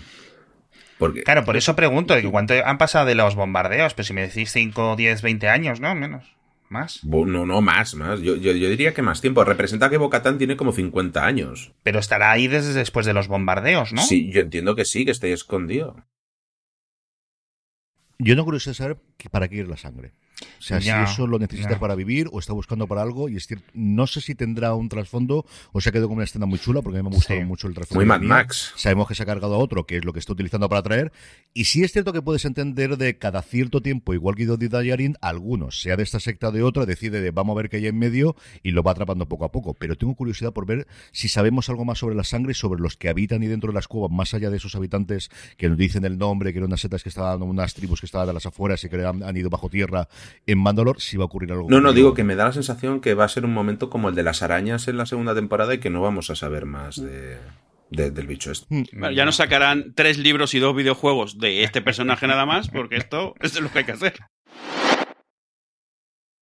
Porque Claro, por eso pregunto, ¿cuánto han pasado de los bombardeos? Pero si me decís 5, 10, 20 años, ¿no? Menos. Más. No, no, más, más. Yo, yo, yo diría que más tiempo. Representa que Bocatán tiene como 50 años. Pero estará ahí desde después de los bombardeos, ¿no? Sí, yo entiendo que sí, que esté escondido. Yo no quiero saber que para qué ir la sangre. O sea, Ya, si eso lo necesita ya. para vivir o está buscando para algo. Y es cierto, no sé si tendrá un trasfondo o se ha quedado con una escena muy chula porque a mí me ha gustado Sí. mucho el trasfondo. Muy Mad. Max. Sabemos que se ha cargado a otro, que es lo que está utilizando para traer. Y sí es cierto que puedes entender de cada cierto tiempo, igual que Guido Dayarin, algunos, sea de esta secta o de otra, decide de vamos a ver qué hay en medio y lo va atrapando poco a poco. Pero tengo curiosidad por ver si sabemos algo más sobre la sangre y sobre los que habitan y dentro de las cuevas, más allá de esos habitantes que nos dicen el nombre, que eran unas setas que estaban, unas tribus que estaban a las afueras y que han, han ido bajo tierra en Mandalor, si va a ocurrir algo. No, no, digo que me da la sensación que va a ser un momento como el de las arañas en la segunda temporada y que no vamos a saber más de, de- del bicho este. Mm. Bueno, ya nos sacarán tres libros y dos videojuegos de este personaje nada más, porque esto, esto es lo que hay que hacer.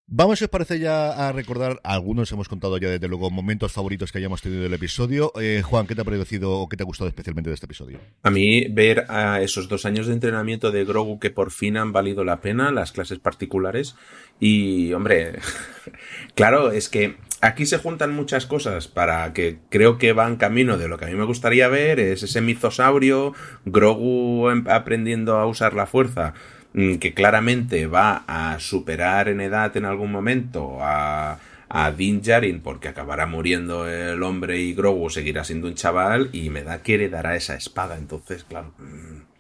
Vamos, si os parece, ya a recordar, algunos hemos contado ya desde luego momentos favoritos que hayamos tenido del episodio. Eh, Juan, ¿qué te ha parecido o qué te ha gustado especialmente de este episodio? A mí ver a esos dos años de entrenamiento de Grogu que por fin han valido la pena, las clases particulares. Y, hombre, claro, es que aquí se juntan muchas cosas para que creo que van camino de lo que a mí me gustaría ver, es ese mitosaurio, Grogu aprendiendo a usar la fuerza, que claramente va a superar en edad en algún momento a, a Din Djarin porque acabará muriendo el hombre y Grogu seguirá siendo un chaval y me da que heredará esa espada. Entonces, claro, mm,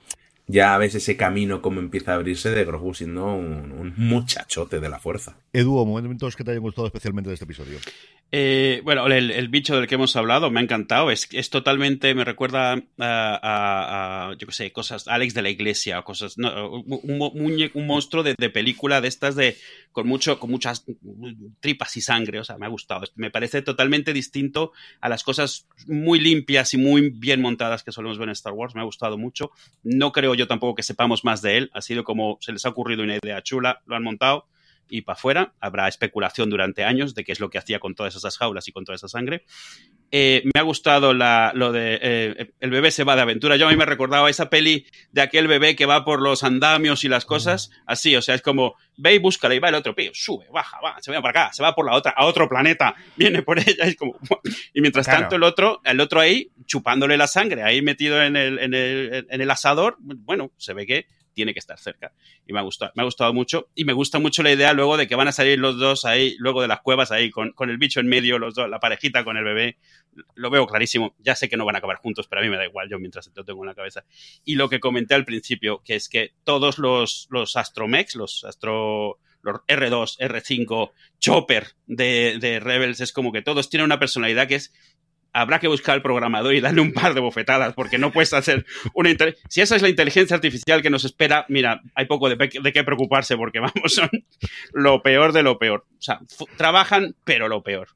ya ves ese camino como empieza a abrirse de Grogu siendo un, un muchachote de la fuerza. Edu, momentos que te hayan gustado especialmente de este episodio. Eh, bueno, el, bicho del que hemos hablado me ha encantado. Es, es totalmente, me recuerda a, yo qué sé, cosas, Alex de la Iglesia, cosas, un, un, monstruo de, película de estas de con mucho, con muchas tripas y sangre. O sea, me ha gustado. Me parece totalmente distinto a las cosas muy limpias y muy bien montadas que solemos ver en Star Wars. Me ha gustado mucho. No creo yo tampoco que sepamos más de él. Ha sido como se les ha ocurrido una idea chula, lo han montado y para afuera. Habrá especulación durante años de qué es lo que hacía con todas esas jaulas y con toda esa sangre. Eh, me ha gustado lo de eh, el bebé se va de aventura. Yo a mí me recordaba esa peli de aquel bebé que va por los andamios y las cosas así. O sea, es como ve y búscala y va el otro pío, sube, baja, va, se va para acá, se va por la otra, a otro planeta, viene por ella. Es como, y mientras tanto el otro, el otro ahí chupándole la sangre, ahí metido en el, en el, en el asador, bueno, se ve que tiene que estar cerca. Y me ha gustado, me ha gustado mucho. Y me gusta mucho la idea luego de que van a salir los dos ahí, luego de las cuevas ahí, con, el bicho en medio, los dos, la parejita con el bebé. Lo veo clarísimo. Ya sé que no van a acabar juntos, pero a mí me da igual, yo mientras lo tengo en la cabeza. Y lo que comenté al principio, que es que todos los, los Astromex, los Astro los R2, R5, Chopper de, de, Rebels, es como que todos tienen una personalidad que es habrá que buscar al programador y darle un par de bofetadas, porque no puedes hacer una... Si esa es la inteligencia artificial que nos espera, mira, hay poco de, de qué preocuparse, porque vamos, son lo peor de lo peor. O sea, trabajan, pero lo peor.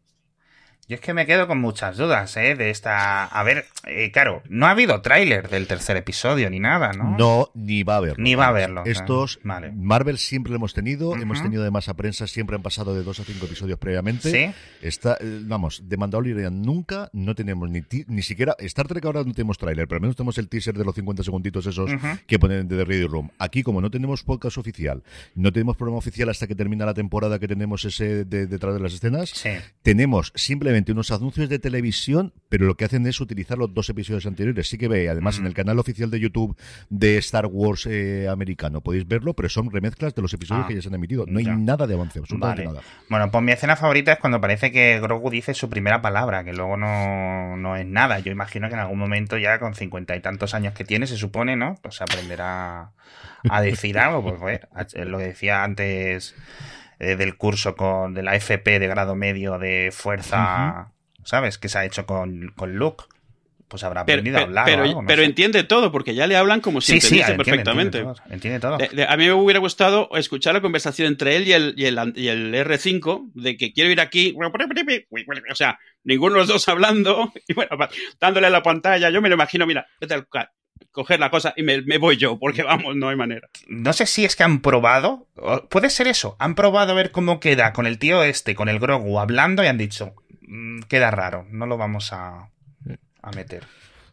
Yo es que me quedo con muchas dudas, ¿eh? De esta... A ver, eh, claro, no ha habido tráiler del tercer episodio ni nada, ¿no? No, ni va a haberlo. Ni va a haberlo. Estos, Marvel siempre lo hemos tenido, hemos tenido de masa prensa, siempre han pasado de dos a cinco episodios previamente. Sí. Está, eh, vamos, de Mandalorian nunca, no tenemos ni, ni siquiera... Star Trek ahora no tenemos tráiler, pero al menos tenemos el teaser de los 50 segunditos esos que ponen de The Radio Room. Aquí, como no tenemos podcast oficial, no tenemos programa oficial hasta que termina la temporada que tenemos ese detrás de las escenas, tenemos simplemente unos anuncios de televisión, pero lo que hacen es utilizar los dos episodios anteriores. Sí que ve, además, en el canal oficial de YouTube de Star Wars eh, americano podéis verlo, pero son remezclas de los episodios ah, que ya se han emitido. No hay nada de avance, absolutamente nada. Bueno, pues mi escena favorita es cuando parece que Grogu dice su primera palabra, que luego no, no es nada. Yo imagino que en algún momento ya con cincuenta y tantos años que tiene, se supone, ¿no? Pues aprenderá a decir algo. Pues, lo decía antes eh, del curso con de la FP de grado medio de fuerza, ¿sabes? Que se ha hecho con, con Luke. Pues habrá aprendido a hablar. Pero, pero entiende todo, porque ya le hablan como si sí, perfectamente. Entiende todo. a mí me hubiera gustado escuchar la conversación entre él y el, y el, y el R5 de que quiero ir aquí. O sea, ninguno de los dos hablando y bueno, dándole a la pantalla. Yo me lo imagino, mira, vete al, coger la cosa y me, voy yo, porque vamos, no hay manera. No sé si es que han probado, puede ser eso, han probado a ver cómo queda con el tío este, con el Grogu hablando y han dicho, mm, queda raro, no lo vamos a, a meter.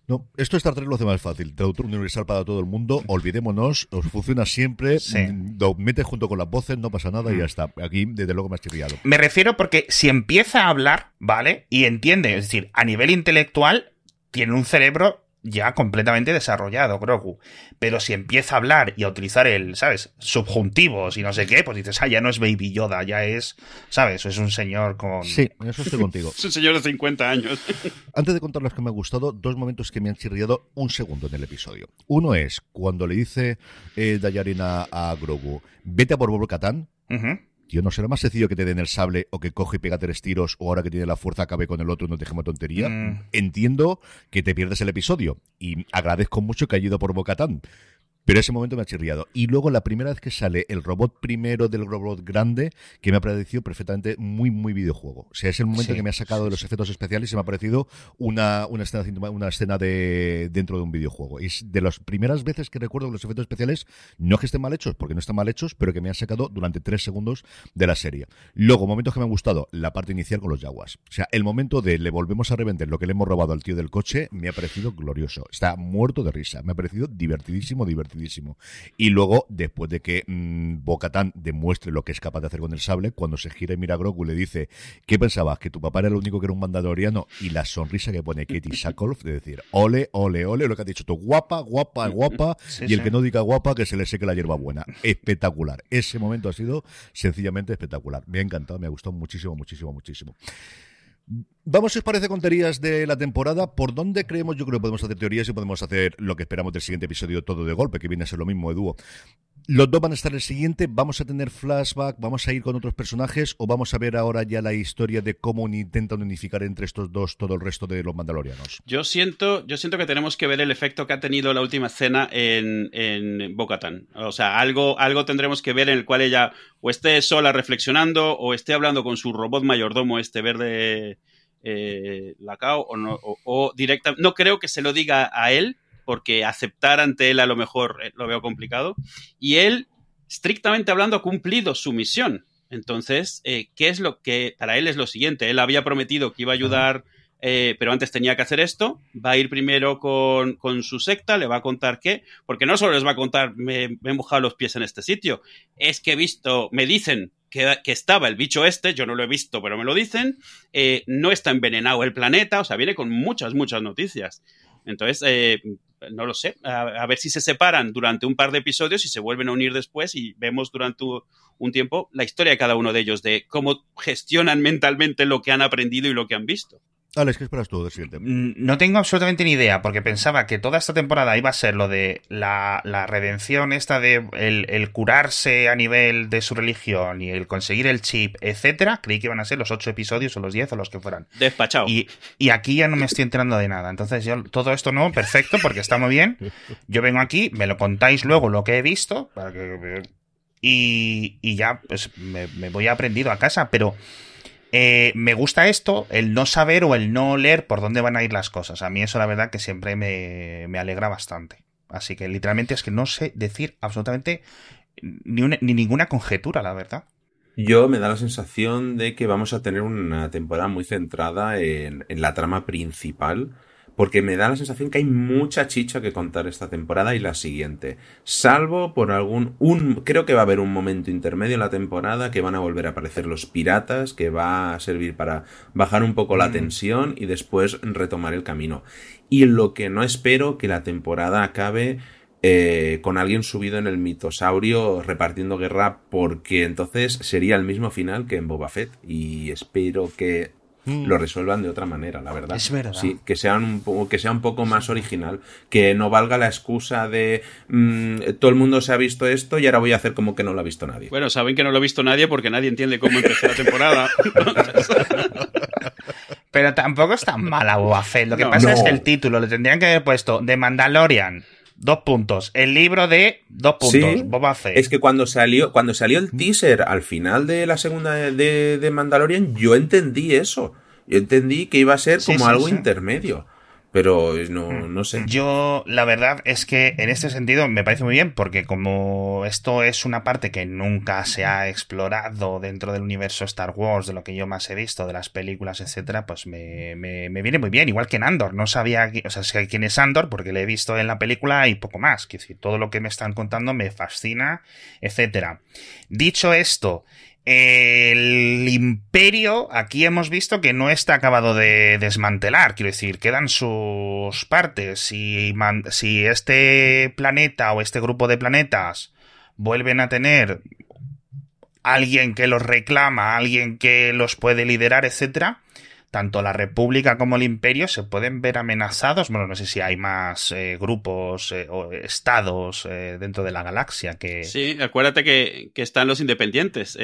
No, esto Star Trek lo hace más fácil. Traductor universal para todo el mundo. Olvidémonos, os funciona siempre. Mm, lo metes junto con las voces, no pasa nada y ya mm. está. Aquí, desde luego, me has chirriado. Me refiero porque si empieza a hablar, ¿vale? Y entiende, es decir, a nivel intelectual, tiene un cerebro ya completamente desarrollado, Grogu. Pero si empieza a hablar y a utilizar el, ¿sabes? Subjuntivos y no sé qué, pues dices, ah, ya no es Baby Yoda, ya es, ¿sabes? Es un señor con. Sí, eso estoy contigo. es un señor de 50 años. Antes de contar los que me han gustado, dos momentos que me han chirriado un segundo en el episodio. Uno es cuando le dice eh, Dayarina a Grogu, vete a por Bobo Katan. Tío, ¿no será más sencillo que te den el sable o que coge y pega tres tiros o ahora que tiene la fuerza acabe con el otro y no te dejemos tontería? Mm. Entiendo que te pierdes el episodio y agradezco mucho que haya ido por Bocatán. Pero ese momento me ha chirriado. Y luego la primera vez que sale el robot primero del robot grande, que me ha parecido perfectamente muy, muy videojuego. O sea, es el momento que me ha sacado de los efectos especiales y me ha parecido una, una, escena, una escena de dentro de un videojuego. Y es de las primeras veces que recuerdo que los efectos especiales no que estén mal hechos, porque no están mal hechos, pero que me han sacado durante tres segundos de la serie. Luego, momentos que me han gustado, la parte inicial con los Jaguars. O sea, el momento de le volvemos a revender lo que le hemos robado al tío del coche, me ha parecido glorioso. Está muerto de risa. Me ha parecido divertidísimo, divertidísimo y luego, después de que mmm, Bocatán demuestre lo que es capaz de hacer con el sable, cuando se gira y mira a Grogu le dice, ¿qué pensabas? ¿Que tu papá era el único que era un mandadoriano? Y la sonrisa que pone Katie Sackhoff de decir, ole, ole, ole, lo que ha dicho tú, guapa, guapa, guapa, y el que no diga guapa, que se le seque la hierba buena. Espectacular. Ese momento ha sido sencillamente espectacular. Me ha encantado, me ha gustado muchísimo, muchísimo, muchísimo. Vamos, si os parece, con teorías de la temporada. ¿Por dónde creemos? Yo creo que podemos hacer teorías y podemos hacer lo que esperamos del siguiente episodio todo de golpe, que viene a ser lo mismo, Eduo. Los dos van a estar el siguiente. ¿Vamos a tener flashback? ¿Vamos a ir con otros personajes? ¿O vamos a ver ahora ya la historia de cómo intentan unificar entre estos dos todo el resto de los mandalorianos? Yo siento, yo siento que tenemos que ver el efecto que ha tenido la última escena en, en Bocatan. O sea, algo, algo tendremos que ver en el cual ella o esté sola reflexionando o esté hablando con su robot mayordomo, este verde eh, lacao, o, no, o, o directa. No creo que se lo diga a él porque aceptar ante él a lo mejor eh, lo veo complicado. Y él, estrictamente hablando, ha cumplido su misión. Entonces, eh, ¿qué es lo que para él es lo siguiente? Él había prometido que iba a ayudar, eh, pero antes tenía que hacer esto. Va a ir primero con, con, su secta, le va a contar qué, porque no solo les va a contar, me, me he mojado los pies en este sitio, es que he visto, me dicen que, que, estaba el bicho este, yo no lo he visto, pero me lo dicen, eh, no está envenenado el planeta, o sea, viene con muchas, muchas noticias. Entonces, eh, no lo sé, a, ver si se separan durante un par de episodios y se vuelven a unir después y vemos durante un tiempo la historia de cada uno de ellos, de cómo gestionan mentalmente lo que han aprendido y lo que han visto. Alex, ¿qué esperas tú del siguiente? No tengo absolutamente ni idea, porque pensaba que toda esta temporada iba a ser lo de la, la redención esta de el, el, curarse a nivel de su religión y el conseguir el chip, etcétera. Creí que iban a ser los ocho episodios o los diez o los que fueran. Despachado. Y, y aquí ya no me estoy enterando de nada. Entonces, yo todo esto no, perfecto, porque está muy bien. Yo vengo aquí, me lo contáis luego lo que he visto, para que y, y ya pues me, me voy aprendido a casa, pero eh, me gusta esto, el no saber o el no leer por dónde van a ir las cosas. A mí eso la verdad que siempre me, me alegra bastante. Así que literalmente es que no sé decir absolutamente ni, ni ninguna conjetura, la verdad. Yo me da la sensación de que vamos a tener una temporada muy centrada en, en la trama principal porque me da la sensación que hay mucha chicha que contar esta temporada y la siguiente. Salvo por algún... Un, creo que va a haber un momento intermedio en la temporada que van a volver a aparecer los piratas, que va a servir para bajar un poco la tensión y después retomar el camino. Y lo que no espero que la temporada acabe... Eh, con alguien subido en el mitosaurio repartiendo guerra porque entonces sería el mismo final que en Boba Fett y espero que lo resuelvan de otra manera, la verdad. Es verdad. Sí, que, sean un, que sea un poco más original, que no valga la excusa de mmm, todo el mundo se ha visto esto y ahora voy a hacer como que no lo ha visto nadie. Bueno, saben que no lo ha visto nadie porque nadie entiende cómo empezó la temporada. Pero tampoco es tan mala Boba Fett. Lo que no, pasa no. es que el título le tendrían que haber puesto The Mandalorian Dos puntos. El libro de dos puntos. Sí, Boba Fett. Es que cuando salió, cuando salió el teaser al final de la segunda de, de Mandalorian, yo entendí eso. Yo entendí que iba a ser como sí, sí, algo intermedio. Pero no, no sé. Yo, la verdad es que en este sentido me parece muy bien, porque como esto es una parte que nunca se ha explorado dentro del universo Star Wars, de lo que yo más he visto, de las películas, etcétera, pues me, me, me viene muy bien. Igual que en Andor. No sabía, o sea, sé quién es Andor, porque le he visto en la película y poco más. Que decir, todo lo que me están contando me fascina, etcétera. Dicho esto, el imperio, aquí hemos visto que no está acabado de desmantelar, quiero decir, quedan sus partes. Si, si este planeta o este grupo de planetas vuelven a tener alguien que los reclama, alguien que los puede liderar, etcétera, tanto la República como el Imperio se pueden ver amenazados. Bueno, no sé si hay más eh, grupos eh, o estados eh, dentro de la galaxia que. Sí, acuérdate que, que están los independientes.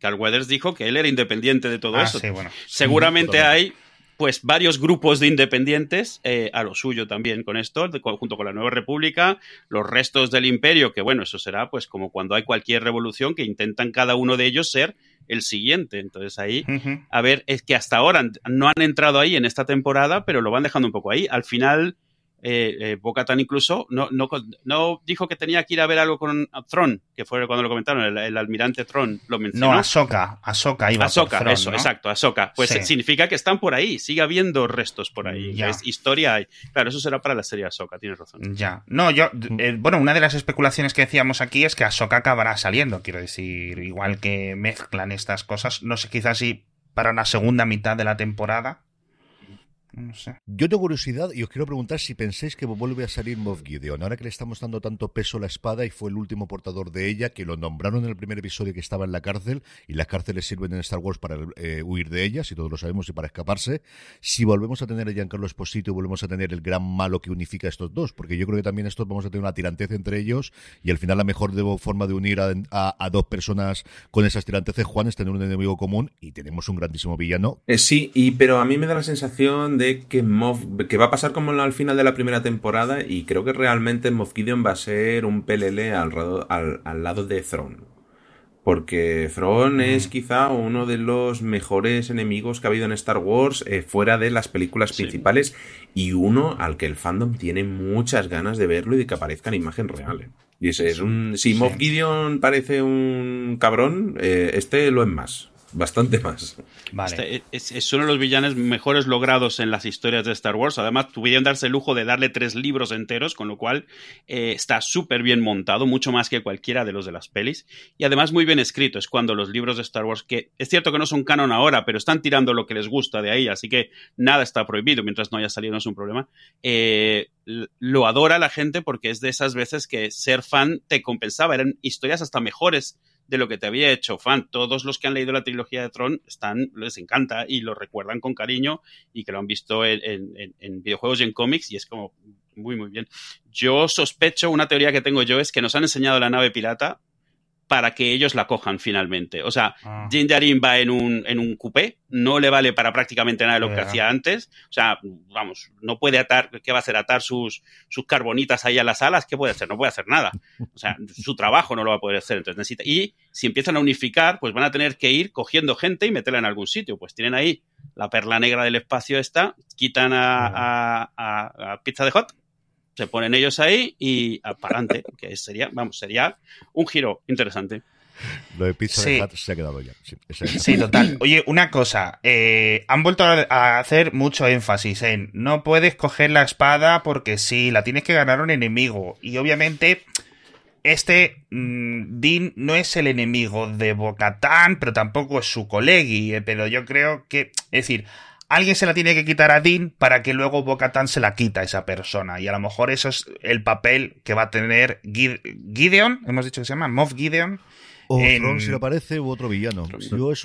Carl Weathers dijo que él era independiente de todo ah, eso. Sí, bueno. Seguramente hay pues varios grupos de independientes eh, a lo suyo también con esto, de, junto con la Nueva República, los restos del imperio, que bueno, eso será pues como cuando hay cualquier revolución que intentan cada uno de ellos ser el siguiente. Entonces ahí, uh -huh. a ver, es que hasta ahora no han entrado ahí en esta temporada, pero lo van dejando un poco ahí. Al final, eh, eh, Bocatan incluso no, no, no, dijo que tenía que ir a ver algo con Tron, que fue cuando lo comentaron, el, el almirante Tron lo mencionó. No, Ahsoka, Ahsoka iba Ahsoka, eso, ¿no? exacto, Ahsoka. Pues Sí. significa que están por ahí, sigue habiendo restos por ahí. Ya. Es historia hay. Claro, eso será para la serie Ahsoka, tienes razón. Ya. No, yo. eh, bueno, una de las especulaciones que decíamos aquí es que Ahsoka acabará saliendo. Quiero decir, igual que mezclan estas cosas. No sé, quizás si para la segunda mitad de la temporada. No sé. Yo tengo curiosidad y os quiero preguntar si pensáis que vuelve a salir Moff Gideon. Ahora que le estamos dando tanto peso a la espada y fue el último portador de ella, que lo nombraron en el primer episodio que estaba en la cárcel y las cárceles sirven en Star Wars para eh, huir de ellas, y todos lo sabemos, y para escaparse. Si volvemos a tener a Giancarlo Esposito y volvemos a tener el gran malo que unifica a estos dos, porque yo creo que también estos vamos a tener una tirantez entre ellos y al final la mejor forma de unir a, a, dos personas con esas tiranteces, Juan, es tener un enemigo común y tenemos un grandísimo villano. Eh, sí, y pero a mí me da la sensación de que que va a pasar como al final de la primera temporada y creo que realmente Moff Gideon va a ser un PLL al, al, lado de Throne. Porque Throne es quizá uno de los mejores enemigos que ha habido en Star Wars eh, fuera de las películas principales y uno al que el fandom tiene muchas ganas de verlo y de que aparezca en imagen real. Eh. Y ese es un. Si Moff Gideon parece un cabrón, eh, este lo es más bastante más. Vale. Este es, uno de los villanos mejores logrados en las historias de Star Wars. Además, tuvieron darse el lujo de darle tres libros enteros, con lo cual eh, está súper bien montado, mucho más que cualquiera de los de las pelis. Y además muy bien escrito. Es cuando los libros de Star Wars, que es cierto que no son canon ahora, pero están tirando lo que les gusta de ahí, así que nada está prohibido mientras no haya salido, no es un problema. Eh, lo adora la gente porque es de esas veces que ser fan te compensaba. Eran historias hasta mejores de lo que te había hecho fan. Todos los que han leído la trilogía de Tron están, les encanta y lo recuerdan con cariño y que lo han visto en, en videojuegos y en cómics y es como muy, muy bien. Yo sospecho, una teoría que tengo yo es que nos han enseñado la nave pirata para que ellos la cojan finalmente. O sea, ah. va en un, en un coupé, no le vale para prácticamente nada de lo que hacía antes. O sea, vamos, no puede atar, ¿qué va a hacer? Atar sus, sus carbonitas ahí a las alas, ¿qué puede hacer? No puede hacer nada. O sea, su trabajo no lo va a poder hacer. Entonces necesita. Y si empiezan a unificar, pues van a tener que ir cogiendo gente y meterla en algún sitio. Pues tienen ahí la perla negra del espacio esta, quitan a, a, a Pizza de Hot se ponen ellos ahí y para adelante, que sería, vamos, sería un giro interesante. Lo de Pizza sí. se ha quedado ya. Sí, total. Oye, una cosa. Eh, han vuelto a hacer mucho énfasis en no puedes coger la espada porque sí, la tienes que ganar un enemigo. Y obviamente, este mm, Dean no es el enemigo de Bocatán, pero tampoco es su colegui. Eh, pero yo creo que. Es decir, alguien se la tiene que quitar a Dean para que luego Bocatan se la quita a esa persona. Y a lo mejor eso es el papel que va a tener Gideon, hemos dicho que se llama Moff Gideon. O en... si le parece, u otro villano.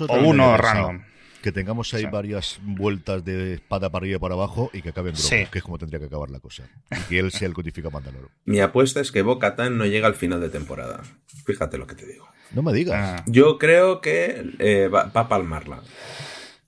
o uno random. Que tengamos ahí varias vueltas de espada para arriba y para abajo y que acabe en Grogu, que es como tendría que acabar la cosa. Y que él sea el codifica Mandaloro. Mi apuesta es que bo no llega al final de temporada. Fíjate lo que te digo. No me digas. Ah. Yo creo que eh, va, va a palmarla.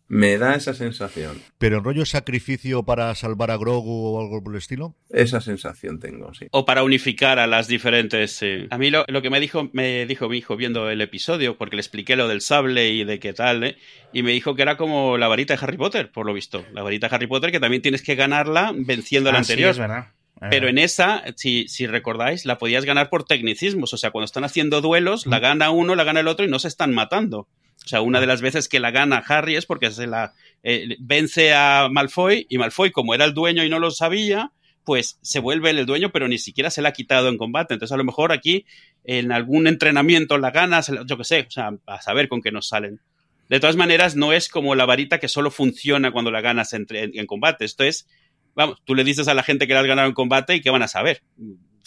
Me da esa sensación. ¿Pero en rollo sacrificio para salvar a Grogu o algo por el estilo? Esa sensación tengo, sí. O para unificar a las diferentes. A mí lo, que me dijo, me dijo mi hijo viendo el episodio, porque le expliqué lo del sable y de qué tal, ¿eh? y me dijo que era como la varita de Harry Potter, por lo visto. La varita de Harry Potter que también tienes que ganarla venciendo la ah, anterior. Sí, es verdad. Pero en esa, si, si, recordáis, la podías ganar por tecnicismos. O sea, cuando están haciendo duelos, la gana uno, la gana el otro y no se están matando. O sea, una de las veces que la gana Harry es porque se la eh, vence a Malfoy y Malfoy, como era el dueño y no lo sabía, pues se vuelve el dueño, pero ni siquiera se la ha quitado en combate. Entonces, a lo mejor aquí en algún entrenamiento la gana, yo qué sé, o sea, a saber con qué nos salen. De todas maneras, no es como la varita que solo funciona cuando la ganas en, en combate. Esto es, vamos, tú le dices a la gente que la has ganado en combate y que van a saber.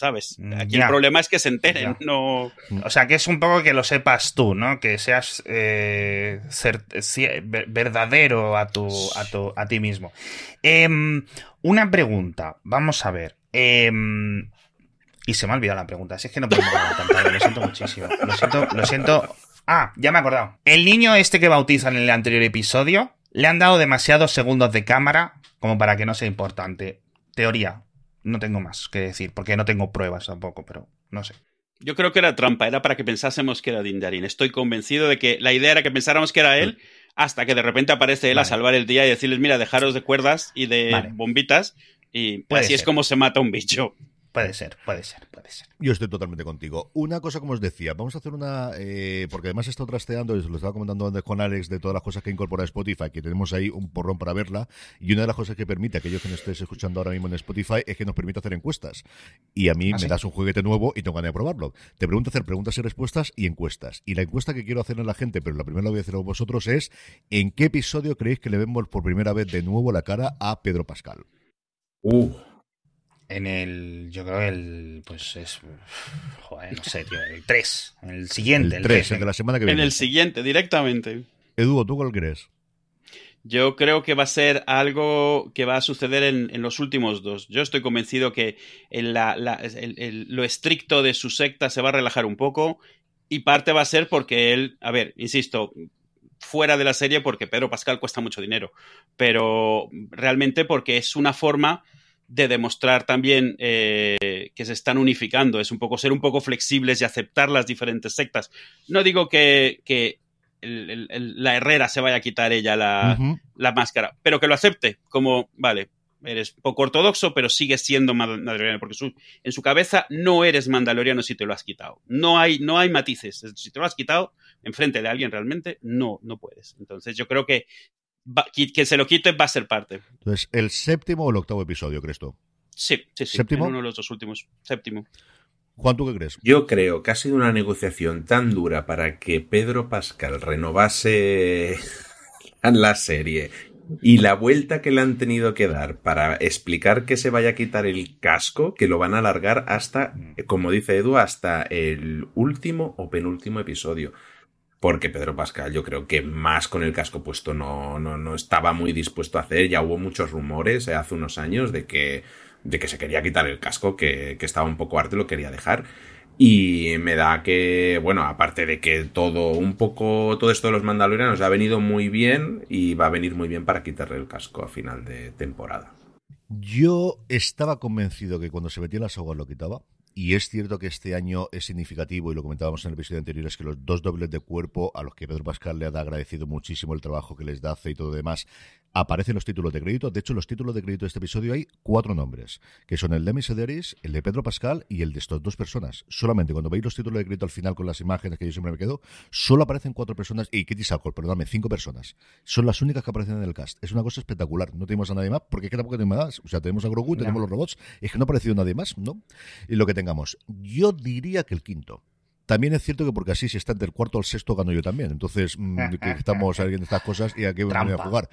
¿Sabes? Aquí el problema es que se enteren, no... O sea, que es un poco que lo sepas tú, ¿no? Que seas eh, verdadero a, tu, a, tu, a ti mismo. Em, una pregunta, vamos a ver. Em, y se me ha olvidado la pregunta, si es que no puedo pantalla, lo siento muchísimo. Lo siento, lo siento. Ah, ya me he acordado. El niño este que bautizan en el anterior episodio, le han dado demasiados segundos de cámara como para que no sea importante. Teoría, no tengo más que decir, porque no tengo pruebas tampoco, pero no sé. Yo creo que era trampa, era para que pensásemos que era Dindarin. Estoy convencido de que la idea era que pensáramos que era él, hasta que de repente aparece él a salvar el día y decirles, mira, dejaros de cuerdas y de bombitas, y así es como se mata un bicho. Puede ser, puede ser, puede ser. Yo estoy totalmente contigo. Una cosa como os decía, vamos a hacer una, eh, porque además he estado trasteando, y os lo estaba comentando antes con Alex, de todas las cosas que incorpora Spotify, que tenemos ahí un porrón para verla, y una de las cosas que permite a aquellos que nos estéis escuchando ahora mismo en Spotify es que nos permite hacer encuestas. Y a mí ¿Ah, me sí? das un juguete nuevo y tengo ganas de probarlo. Te pregunto hacer preguntas y respuestas y encuestas. Y la encuesta que quiero hacer a la gente, pero la primera la voy a hacer a vosotros, es ¿en qué episodio creéis que le vemos por primera vez de nuevo la cara a Pedro Pascal? Uh, En el, yo creo el, pues es, joder, no sé, tío, el 3, el siguiente, El el 3, 3. el de la semana que En viene. el siguiente, directamente. Edu, ¿tú cuál crees? Yo creo que va a ser algo que va a suceder en, en los últimos dos. Yo estoy convencido que en la- la- el- el- lo estricto de su secta se va a relajar un poco y parte va a ser porque él, a ver, insisto, fuera de la serie porque Pedro Pascal cuesta mucho dinero, pero realmente porque es una forma de demostrar también eh, que se están unificando, es un poco ser un poco flexibles y aceptar las diferentes sectas. No digo que, que el- el- el- la Herrera se vaya a quitar ella la, la máscara, pero que lo acepte como, vale, eres poco ortodoxo, pero sigues siendo mandaloriano, porque su- en su cabeza no eres mandaloriano si te lo has quitado. No hay, no hay matices. Si te lo has quitado enfrente de alguien realmente, no, no puedes. Entonces yo creo que que, se lo quite va a ser parte. Entonces, ¿el séptimo o el octavo episodio, crees tú? Sí, sí, sí. ¿Séptimo? En uno de los dos últimos. Séptimo. Juan, ¿tú qué crees? yo creo que ha sido una negociación tan dura para que Pedro Pascal renovase la serie y la vuelta que le han tenido que dar para explicar que se vaya a quitar el casco, que lo van a alargar hasta, como dice Edu, hasta el último o penúltimo episodio. Porque Pedro Pascal, yo creo que más con el casco puesto no, no, no estaba muy dispuesto a hacer. Ya hubo muchos rumores eh, hace unos años de que, de que se quería quitar el casco, que, que estaba un poco arte, lo quería dejar. Y me da que, bueno, aparte de que todo, un poco, todo esto de los mandalorianos ha venido muy bien y va a venir muy bien para quitarle el casco a final de temporada. Yo estaba convencido que cuando se metía en las aguas lo quitaba. Y es cierto que este año es significativo, y lo comentábamos en el episodio anterior, es que los dos dobles de cuerpo, a los que Pedro Pascal le ha agradecido muchísimo el trabajo que les da hace y todo lo demás, aparecen los títulos de crédito. De hecho, en los títulos de crédito de este episodio hay cuatro nombres, que son el de Emi Sedaris, el de Pedro Pascal y el de estas dos personas. Solamente cuando veis los títulos de crédito al final con las imágenes que yo siempre me quedo, solo aparecen cuatro personas, y Kitty Sackle, perdóname, cinco personas. Son las únicas que aparecen en el cast. Es una cosa espectacular. No tenemos a nadie más, porque es que tampoco tenemos más. O sea, tenemos a Grogu, tenemos los robots. Es que no ha aparecido nadie más, ¿no? Y lo que tengamos. Yo diría que el quinto. También es cierto que porque así si está entre el cuarto el sexto gano yo también. Entonces, mm, que estamos viendo estas cosas y a qué voy a jugar.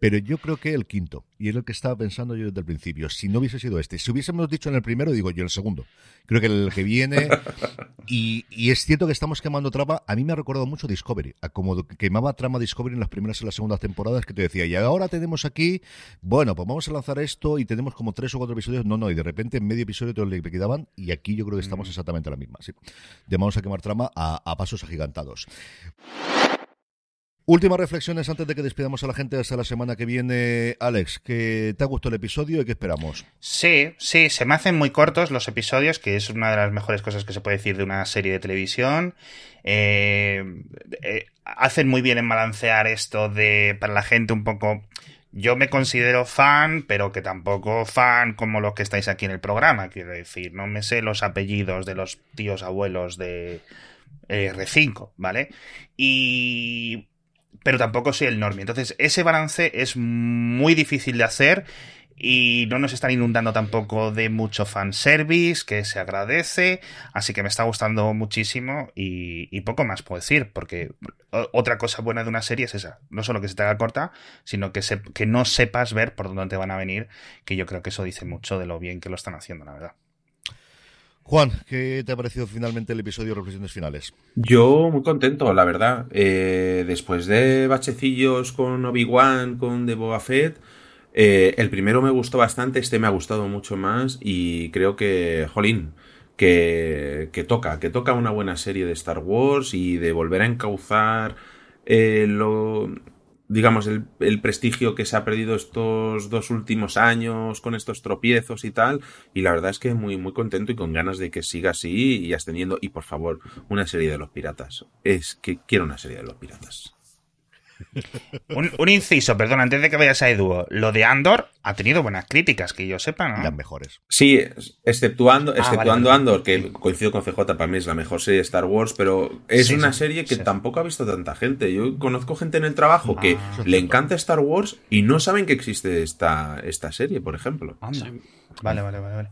Pero yo creo que el quinto, y es el que estaba pensando yo desde el principio, si no hubiese sido este, si hubiésemos dicho en el primero, digo yo el segundo. Creo que el que viene, y, y es cierto que estamos quemando trama, a mí me ha recordado mucho Discovery, a como quemaba trama Discovery en las primeras y las segundas temporadas, que te decía, y ahora tenemos aquí, bueno, pues vamos a lanzar esto y tenemos como tres o cuatro episodios, no, no, y de repente en medio episodio te lo liquidaban, y aquí yo creo que estamos exactamente a la misma, sí. De vamos a quemar trama a, a pasos agigantados. Últimas reflexiones antes de que despidamos a la gente hasta la semana que viene. Alex, ¿qué te ha gustado el episodio y qué esperamos? Sí, sí, se me hacen muy cortos los episodios, que es una de las mejores cosas que se puede decir de una serie de televisión. Eh, eh, hacen muy bien en balancear esto de, para la gente un poco... Yo me considero fan, pero que tampoco fan como los que estáis aquí en el programa, quiero decir. No me sé los apellidos de los tíos abuelos de eh, R5, ¿vale? Y pero tampoco soy el normie. Entonces, ese balance es muy difícil de hacer y no nos están inundando tampoco de mucho fanservice, que se agradece, así que me está gustando muchísimo y, y poco más puedo decir, porque otra cosa buena de una serie es esa, no solo que se te haga corta, sino que, se- que no sepas ver por dónde te van a venir, que yo creo que eso dice mucho de lo bien que lo están haciendo, la verdad. Juan, ¿qué te ha parecido finalmente el episodio de Reflexiones Finales? Yo muy contento, la verdad. Eh, después de bachecillos con Obi-Wan, con The Boba Fett, eh, el primero me gustó bastante, este me ha gustado mucho más y creo que, jolín, que, que toca, que toca una buena serie de Star Wars y de volver a encauzar eh, lo, digamos, el, el prestigio que se ha perdido estos dos últimos años con estos tropiezos y tal. Y la verdad es que muy, muy contento y con ganas de que siga así y extendiendo. Y por favor, una serie de los piratas. Es que quiero una serie de los piratas. Un, inciso, perdón, antes de que vayas a Edu. Lo de Andor ha tenido buenas críticas, que yo sepa, ¿no? Las mejores. Sí, exceptuando, ah, exceptuando Andor, que coincido con CJ, para mí es la mejor serie de Star Wars, pero es una serie que tampoco ha visto tanta gente. Yo conozco gente en el trabajo que ah, le encanta Star Wars y no saben que existe esta, esta serie, por ejemplo. Vale, vale, vale, vale.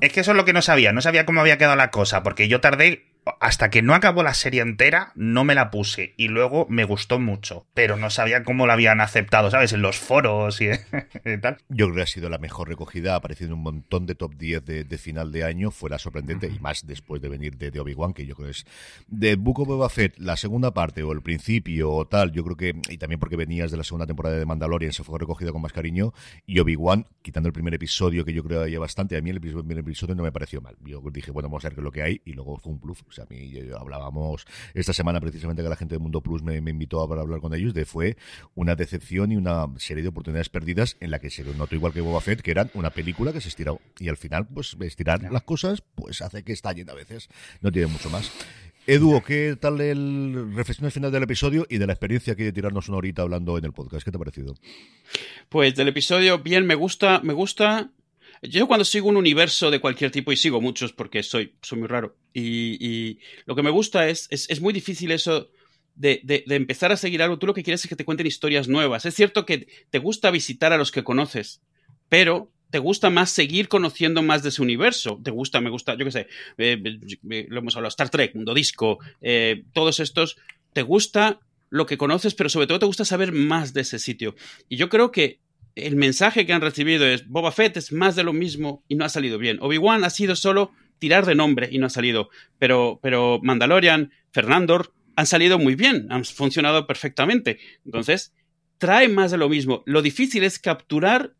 Es que eso es lo que no sabía, no sabía cómo había quedado la cosa, porque yo tardé hasta que no acabó la serie entera, no me la puse. Y luego me gustó mucho. Pero no sabía cómo la habían aceptado, ¿sabes? En los foros y, tal. Yo creo que ha sido la mejor recogida. Ha aparecido en un montón de top 10 de, final de año. Fuera sorprendente. Y más después de venir de, Obi-Wan, que yo creo es. De Book of Boba Fett, la segunda parte o el principio o tal, yo creo que. Y también porque venías de la segunda temporada de Mandalorian, se fue recogida con más cariño. Y Obi-Wan, quitando el primer episodio, que yo creo que había bastante, a mí el primer episodio no me pareció mal. Yo dije, bueno, vamos a ver qué es lo que hay. Y luego fue un plus a mí hablábamos esta semana precisamente que la gente de Mundo Plus me, invitó a hablar con ellos, de fue una decepción y una serie de oportunidades perdidas en la que se notó igual que Boba Fett, que eran una película que se estiró. Y al final, pues estirar las cosas, pues hace que estallen a veces. No tiene mucho más. Edu, ¿qué tal el reflexión final del episodio y de la experiencia que hay de tirarnos una horita hablando en el podcast? ¿Qué te ha parecido? Pues del episodio, bien, me gusta, me gusta yo cuando sigo un universo de cualquier tipo, y sigo muchos porque soy, soy muy raro, y, lo que me gusta es, es, muy difícil eso de, de, empezar a seguir algo. Tú lo que quieres es que te cuenten historias nuevas. Es cierto que te gusta visitar a los que conoces, pero te gusta más seguir conociendo más de ese universo. Te gusta, me gusta, yo qué sé, eh, eh, lo hemos hablado, Star Trek, Mundo Disco, eh, todos estos. Te gusta lo que conoces, pero sobre todo te gusta saber más de ese sitio. Y yo creo que el mensaje que han recibido es Boba Fett es más de lo mismo y no ha salido bien. Obi-Wan ha sido solo tirar de nombre y no ha salido. Pero, pero Mandalorian, Fernandor han salido muy bien, han funcionado perfectamente. Entonces, trae más de lo mismo. Lo difícil es capturar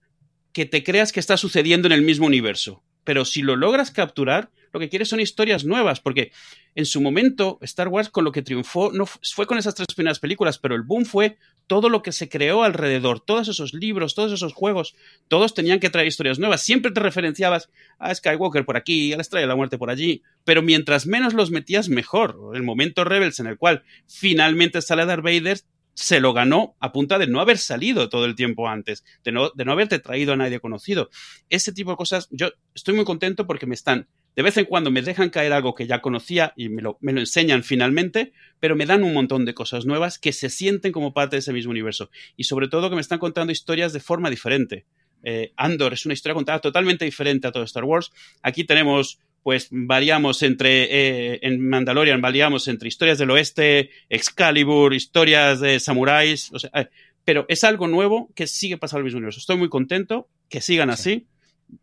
que te creas que está sucediendo en el mismo universo. Pero si lo logras capturar, lo que quieres son historias nuevas, porque en su momento Star Wars con lo que triunfó no fue con esas tres primeras películas, pero el boom fue todo lo que se creó alrededor, todos esos libros, todos esos juegos, todos tenían que traer historias nuevas. Siempre te referenciabas a Skywalker por aquí, a la Estrella de la Muerte por allí, pero mientras menos los metías mejor. El momento Rebels en el cual finalmente sale Darth Vader se lo ganó a punta de no haber salido todo el tiempo antes, de no, de no haberte traído a nadie conocido. Ese tipo de cosas, yo estoy muy contento porque me están de vez en cuando me dejan caer algo que ya conocía y me lo, enseñan finalmente, pero me dan un montón de cosas nuevas que se sienten como parte de ese mismo universo. Y sobre todo que me están contando historias de forma diferente. Eh, Andor es una historia contada totalmente diferente a todo Star Wars. Aquí tenemos, pues, variamos entre, eh, en Mandalorian, variamos entre historias del oeste, Excalibur, historias de samuráis, o sea, eh, pero es algo nuevo que sigue pasando el mismo universo. Estoy muy contento, que sigan así.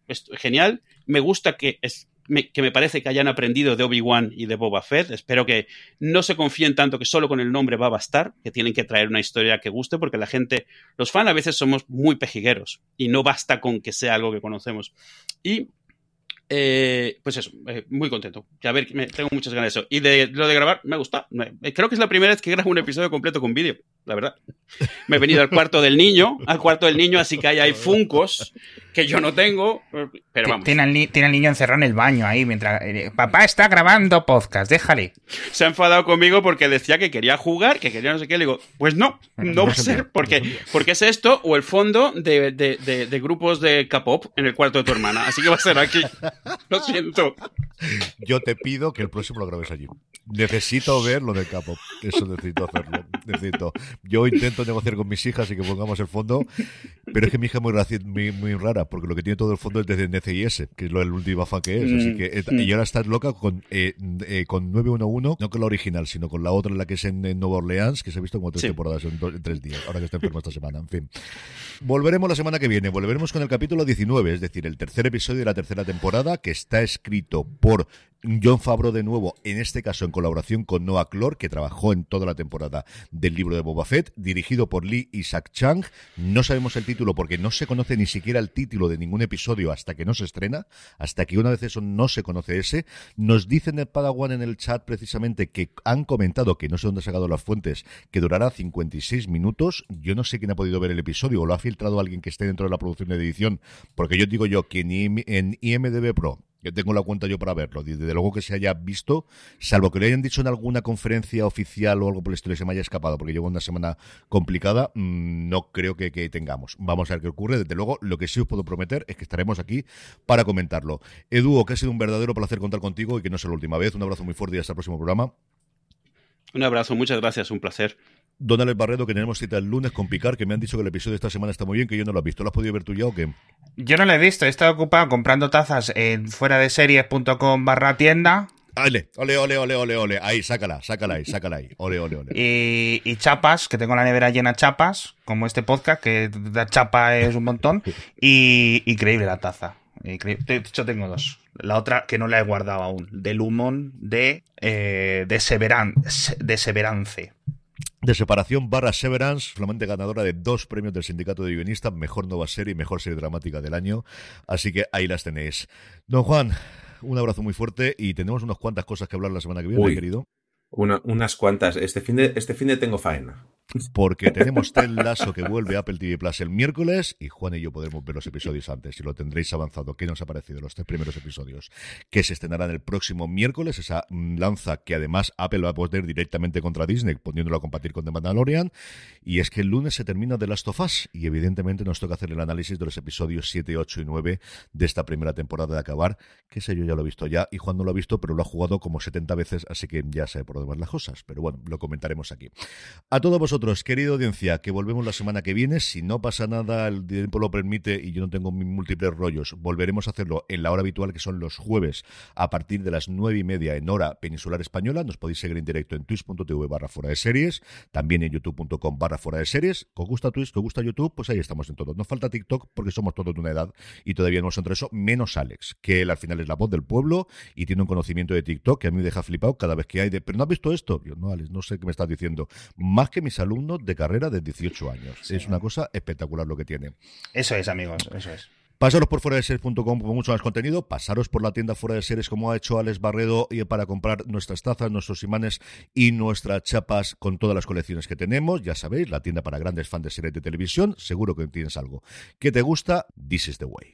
Es genial. Me gusta que es, que me parece que hayan aprendido de Obi-Wan y de Boba Fett. Espero que no se confíen tanto que solo con el nombre va a bastar, que tienen que traer una historia que guste, porque la gente, los fans a veces somos muy pejigueros y no basta con que sea algo que conocemos. Y eh, pues eso, eh, muy contento. A ver, me, tengo muchas ganas de eso. Y de lo de grabar, me gusta. creo que es la primera vez que grabo un episodio completo con vídeo, la verdad. Me he venido al cuarto del niño, al cuarto del niño, así que ahí hay funcos que yo no tengo, pero vamos. Tiene al, niño encerrado en el baño ahí mientras... Eh, papá está grabando podcast, déjale. Se ha enfadado conmigo porque decía que quería jugar, que quería no sé qué. Le digo, pues no, no va a ser, porque, porque es esto o el fondo de, de, de, grupos de K-pop en el cuarto de tu hermana. Así que va a ser aquí. Lo siento. Yo te pido que el próximo lo grabes allí. Necesito ver lo de K-pop. Eso necesito hacerlo. Necesito. Yo intento negociar con mis hijas y que pongamos el fondo, pero es que mi hija es muy, muy rara porque lo que tiene todo el fondo es desde NCIS, que es lo el último fan que es. Así mm, que, eh, mm. y ahora estás loca con, eh, eh, con 911, no con la original, sino con la otra, la que es en, Nueva Orleans, que se ha visto como tres temporadas en, tres días, ahora que está enfermo esta semana. En fin. Volveremos la semana que viene, volveremos con el capítulo 19, es decir, el tercer episodio de la tercera temporada, que está escrito por John Favreau de nuevo, en este caso en colaboración con Noah Clore, que trabajó en toda la temporada del libro de Boba Fett, dirigido por Lee Isaac Chang. No sabemos el título porque no se conoce ni siquiera el título de ningún episodio hasta que no se estrena, hasta que una vez eso no se conoce ese. Nos dicen el Padawan en el chat precisamente que han comentado, que no sé dónde ha sacado las fuentes, que durará 56 minutos. Yo no sé quién ha podido ver el episodio o lo ha filtrado alguien que esté dentro de la producción de edición, porque yo digo yo que en IMDB Pro que tengo la cuenta yo para verlo. Desde luego que se haya visto, salvo que le hayan dicho en alguna conferencia oficial o algo por el estilo, se me haya escapado, porque llevo una semana complicada, mm, no creo que, que, tengamos. Vamos a ver qué ocurre. Desde luego, lo que sí os puedo prometer es que estaremos aquí para comentarlo. Edu, que ha sido un verdadero placer contar contigo y que no sea la última vez. Un abrazo muy fuerte y hasta el próximo programa. Un abrazo, muchas gracias, un placer. Don Alex Barredo, que tenemos cita el lunes con Picar, que me han dicho que el episodio de esta semana está muy bien, que yo no lo he visto. ¿Lo has podido ver tú ya o qué? Yo no lo he visto, he estado ocupado comprando tazas en fuera de series.com barra tienda. Ole, ole, ole, ole, ole, ole. Ahí, sácala, sácala ahí, sácala ahí. Ole, ole, ole. Y, y chapas, que tengo la nevera llena de chapas, como este podcast, que la chapa es un montón. Y increíble la taza. Increíble. De hecho, tengo dos. La otra que no la he guardado aún, del Lumon de, eh, de, Severan, de Severance. De separación barra Severance, flamante ganadora de dos premios del Sindicato de Guionistas, mejor nueva serie y mejor serie dramática del año. Así que ahí las tenéis. Don Juan, un abrazo muy fuerte y tenemos unas cuantas cosas que hablar la semana que viene, Uy, querido. Una, unas cuantas. Este fin, de, este fin de tengo faena. Porque tenemos Ted Lasso que vuelve a Apple TV Plus el miércoles y Juan y yo podremos ver los episodios antes y lo tendréis avanzado. ¿Qué nos ha parecido los tres primeros episodios? Que se estrenarán el próximo miércoles, esa lanza que además Apple va a poner directamente contra Disney, poniéndolo a compartir con The Mandalorian. Y es que el lunes se termina The Last of Us y evidentemente nos toca hacer el análisis de los episodios 7, 8 y 9 de esta primera temporada de acabar. Que sé, yo ya lo he visto ya y Juan no lo ha visto, pero lo ha jugado como 70 veces, así que ya sabe por van las cosas. Pero bueno, lo comentaremos aquí. A todos vosotros querida audiencia, que volvemos la semana que viene. Si no pasa nada, el tiempo lo permite y yo no tengo múltiples rollos, volveremos a hacerlo en la hora habitual, que son los jueves, a partir de las nueve y media en hora peninsular española. Nos podéis seguir en directo en twitch.tv barra fuera de series, también en youtube.com barra fuera de series. ¿Os gusta Twitch? ¿Os gusta YouTube? Pues ahí estamos en todo. Nos falta TikTok porque somos todos de una edad y todavía no nos entre eso, menos Alex, que él al final es la voz del pueblo y tiene un conocimiento de TikTok que a mí me deja flipado cada vez que hay de, pero no has visto esto. Yo, no, Alex, no sé qué me estás diciendo. Más que mis alumnos de carrera de 18 años. Sí. Es una cosa espectacular lo que tiene. Eso es, amigos, eso es. Pasaros por fuera de series.com con mucho más contenido. Pasaros por la tienda fuera de series como ha hecho Alex Barredo y para comprar nuestras tazas, nuestros imanes y nuestras chapas con todas las colecciones que tenemos. Ya sabéis, la tienda para grandes fans de series de televisión. Seguro que tienes algo que te gusta. This is the way.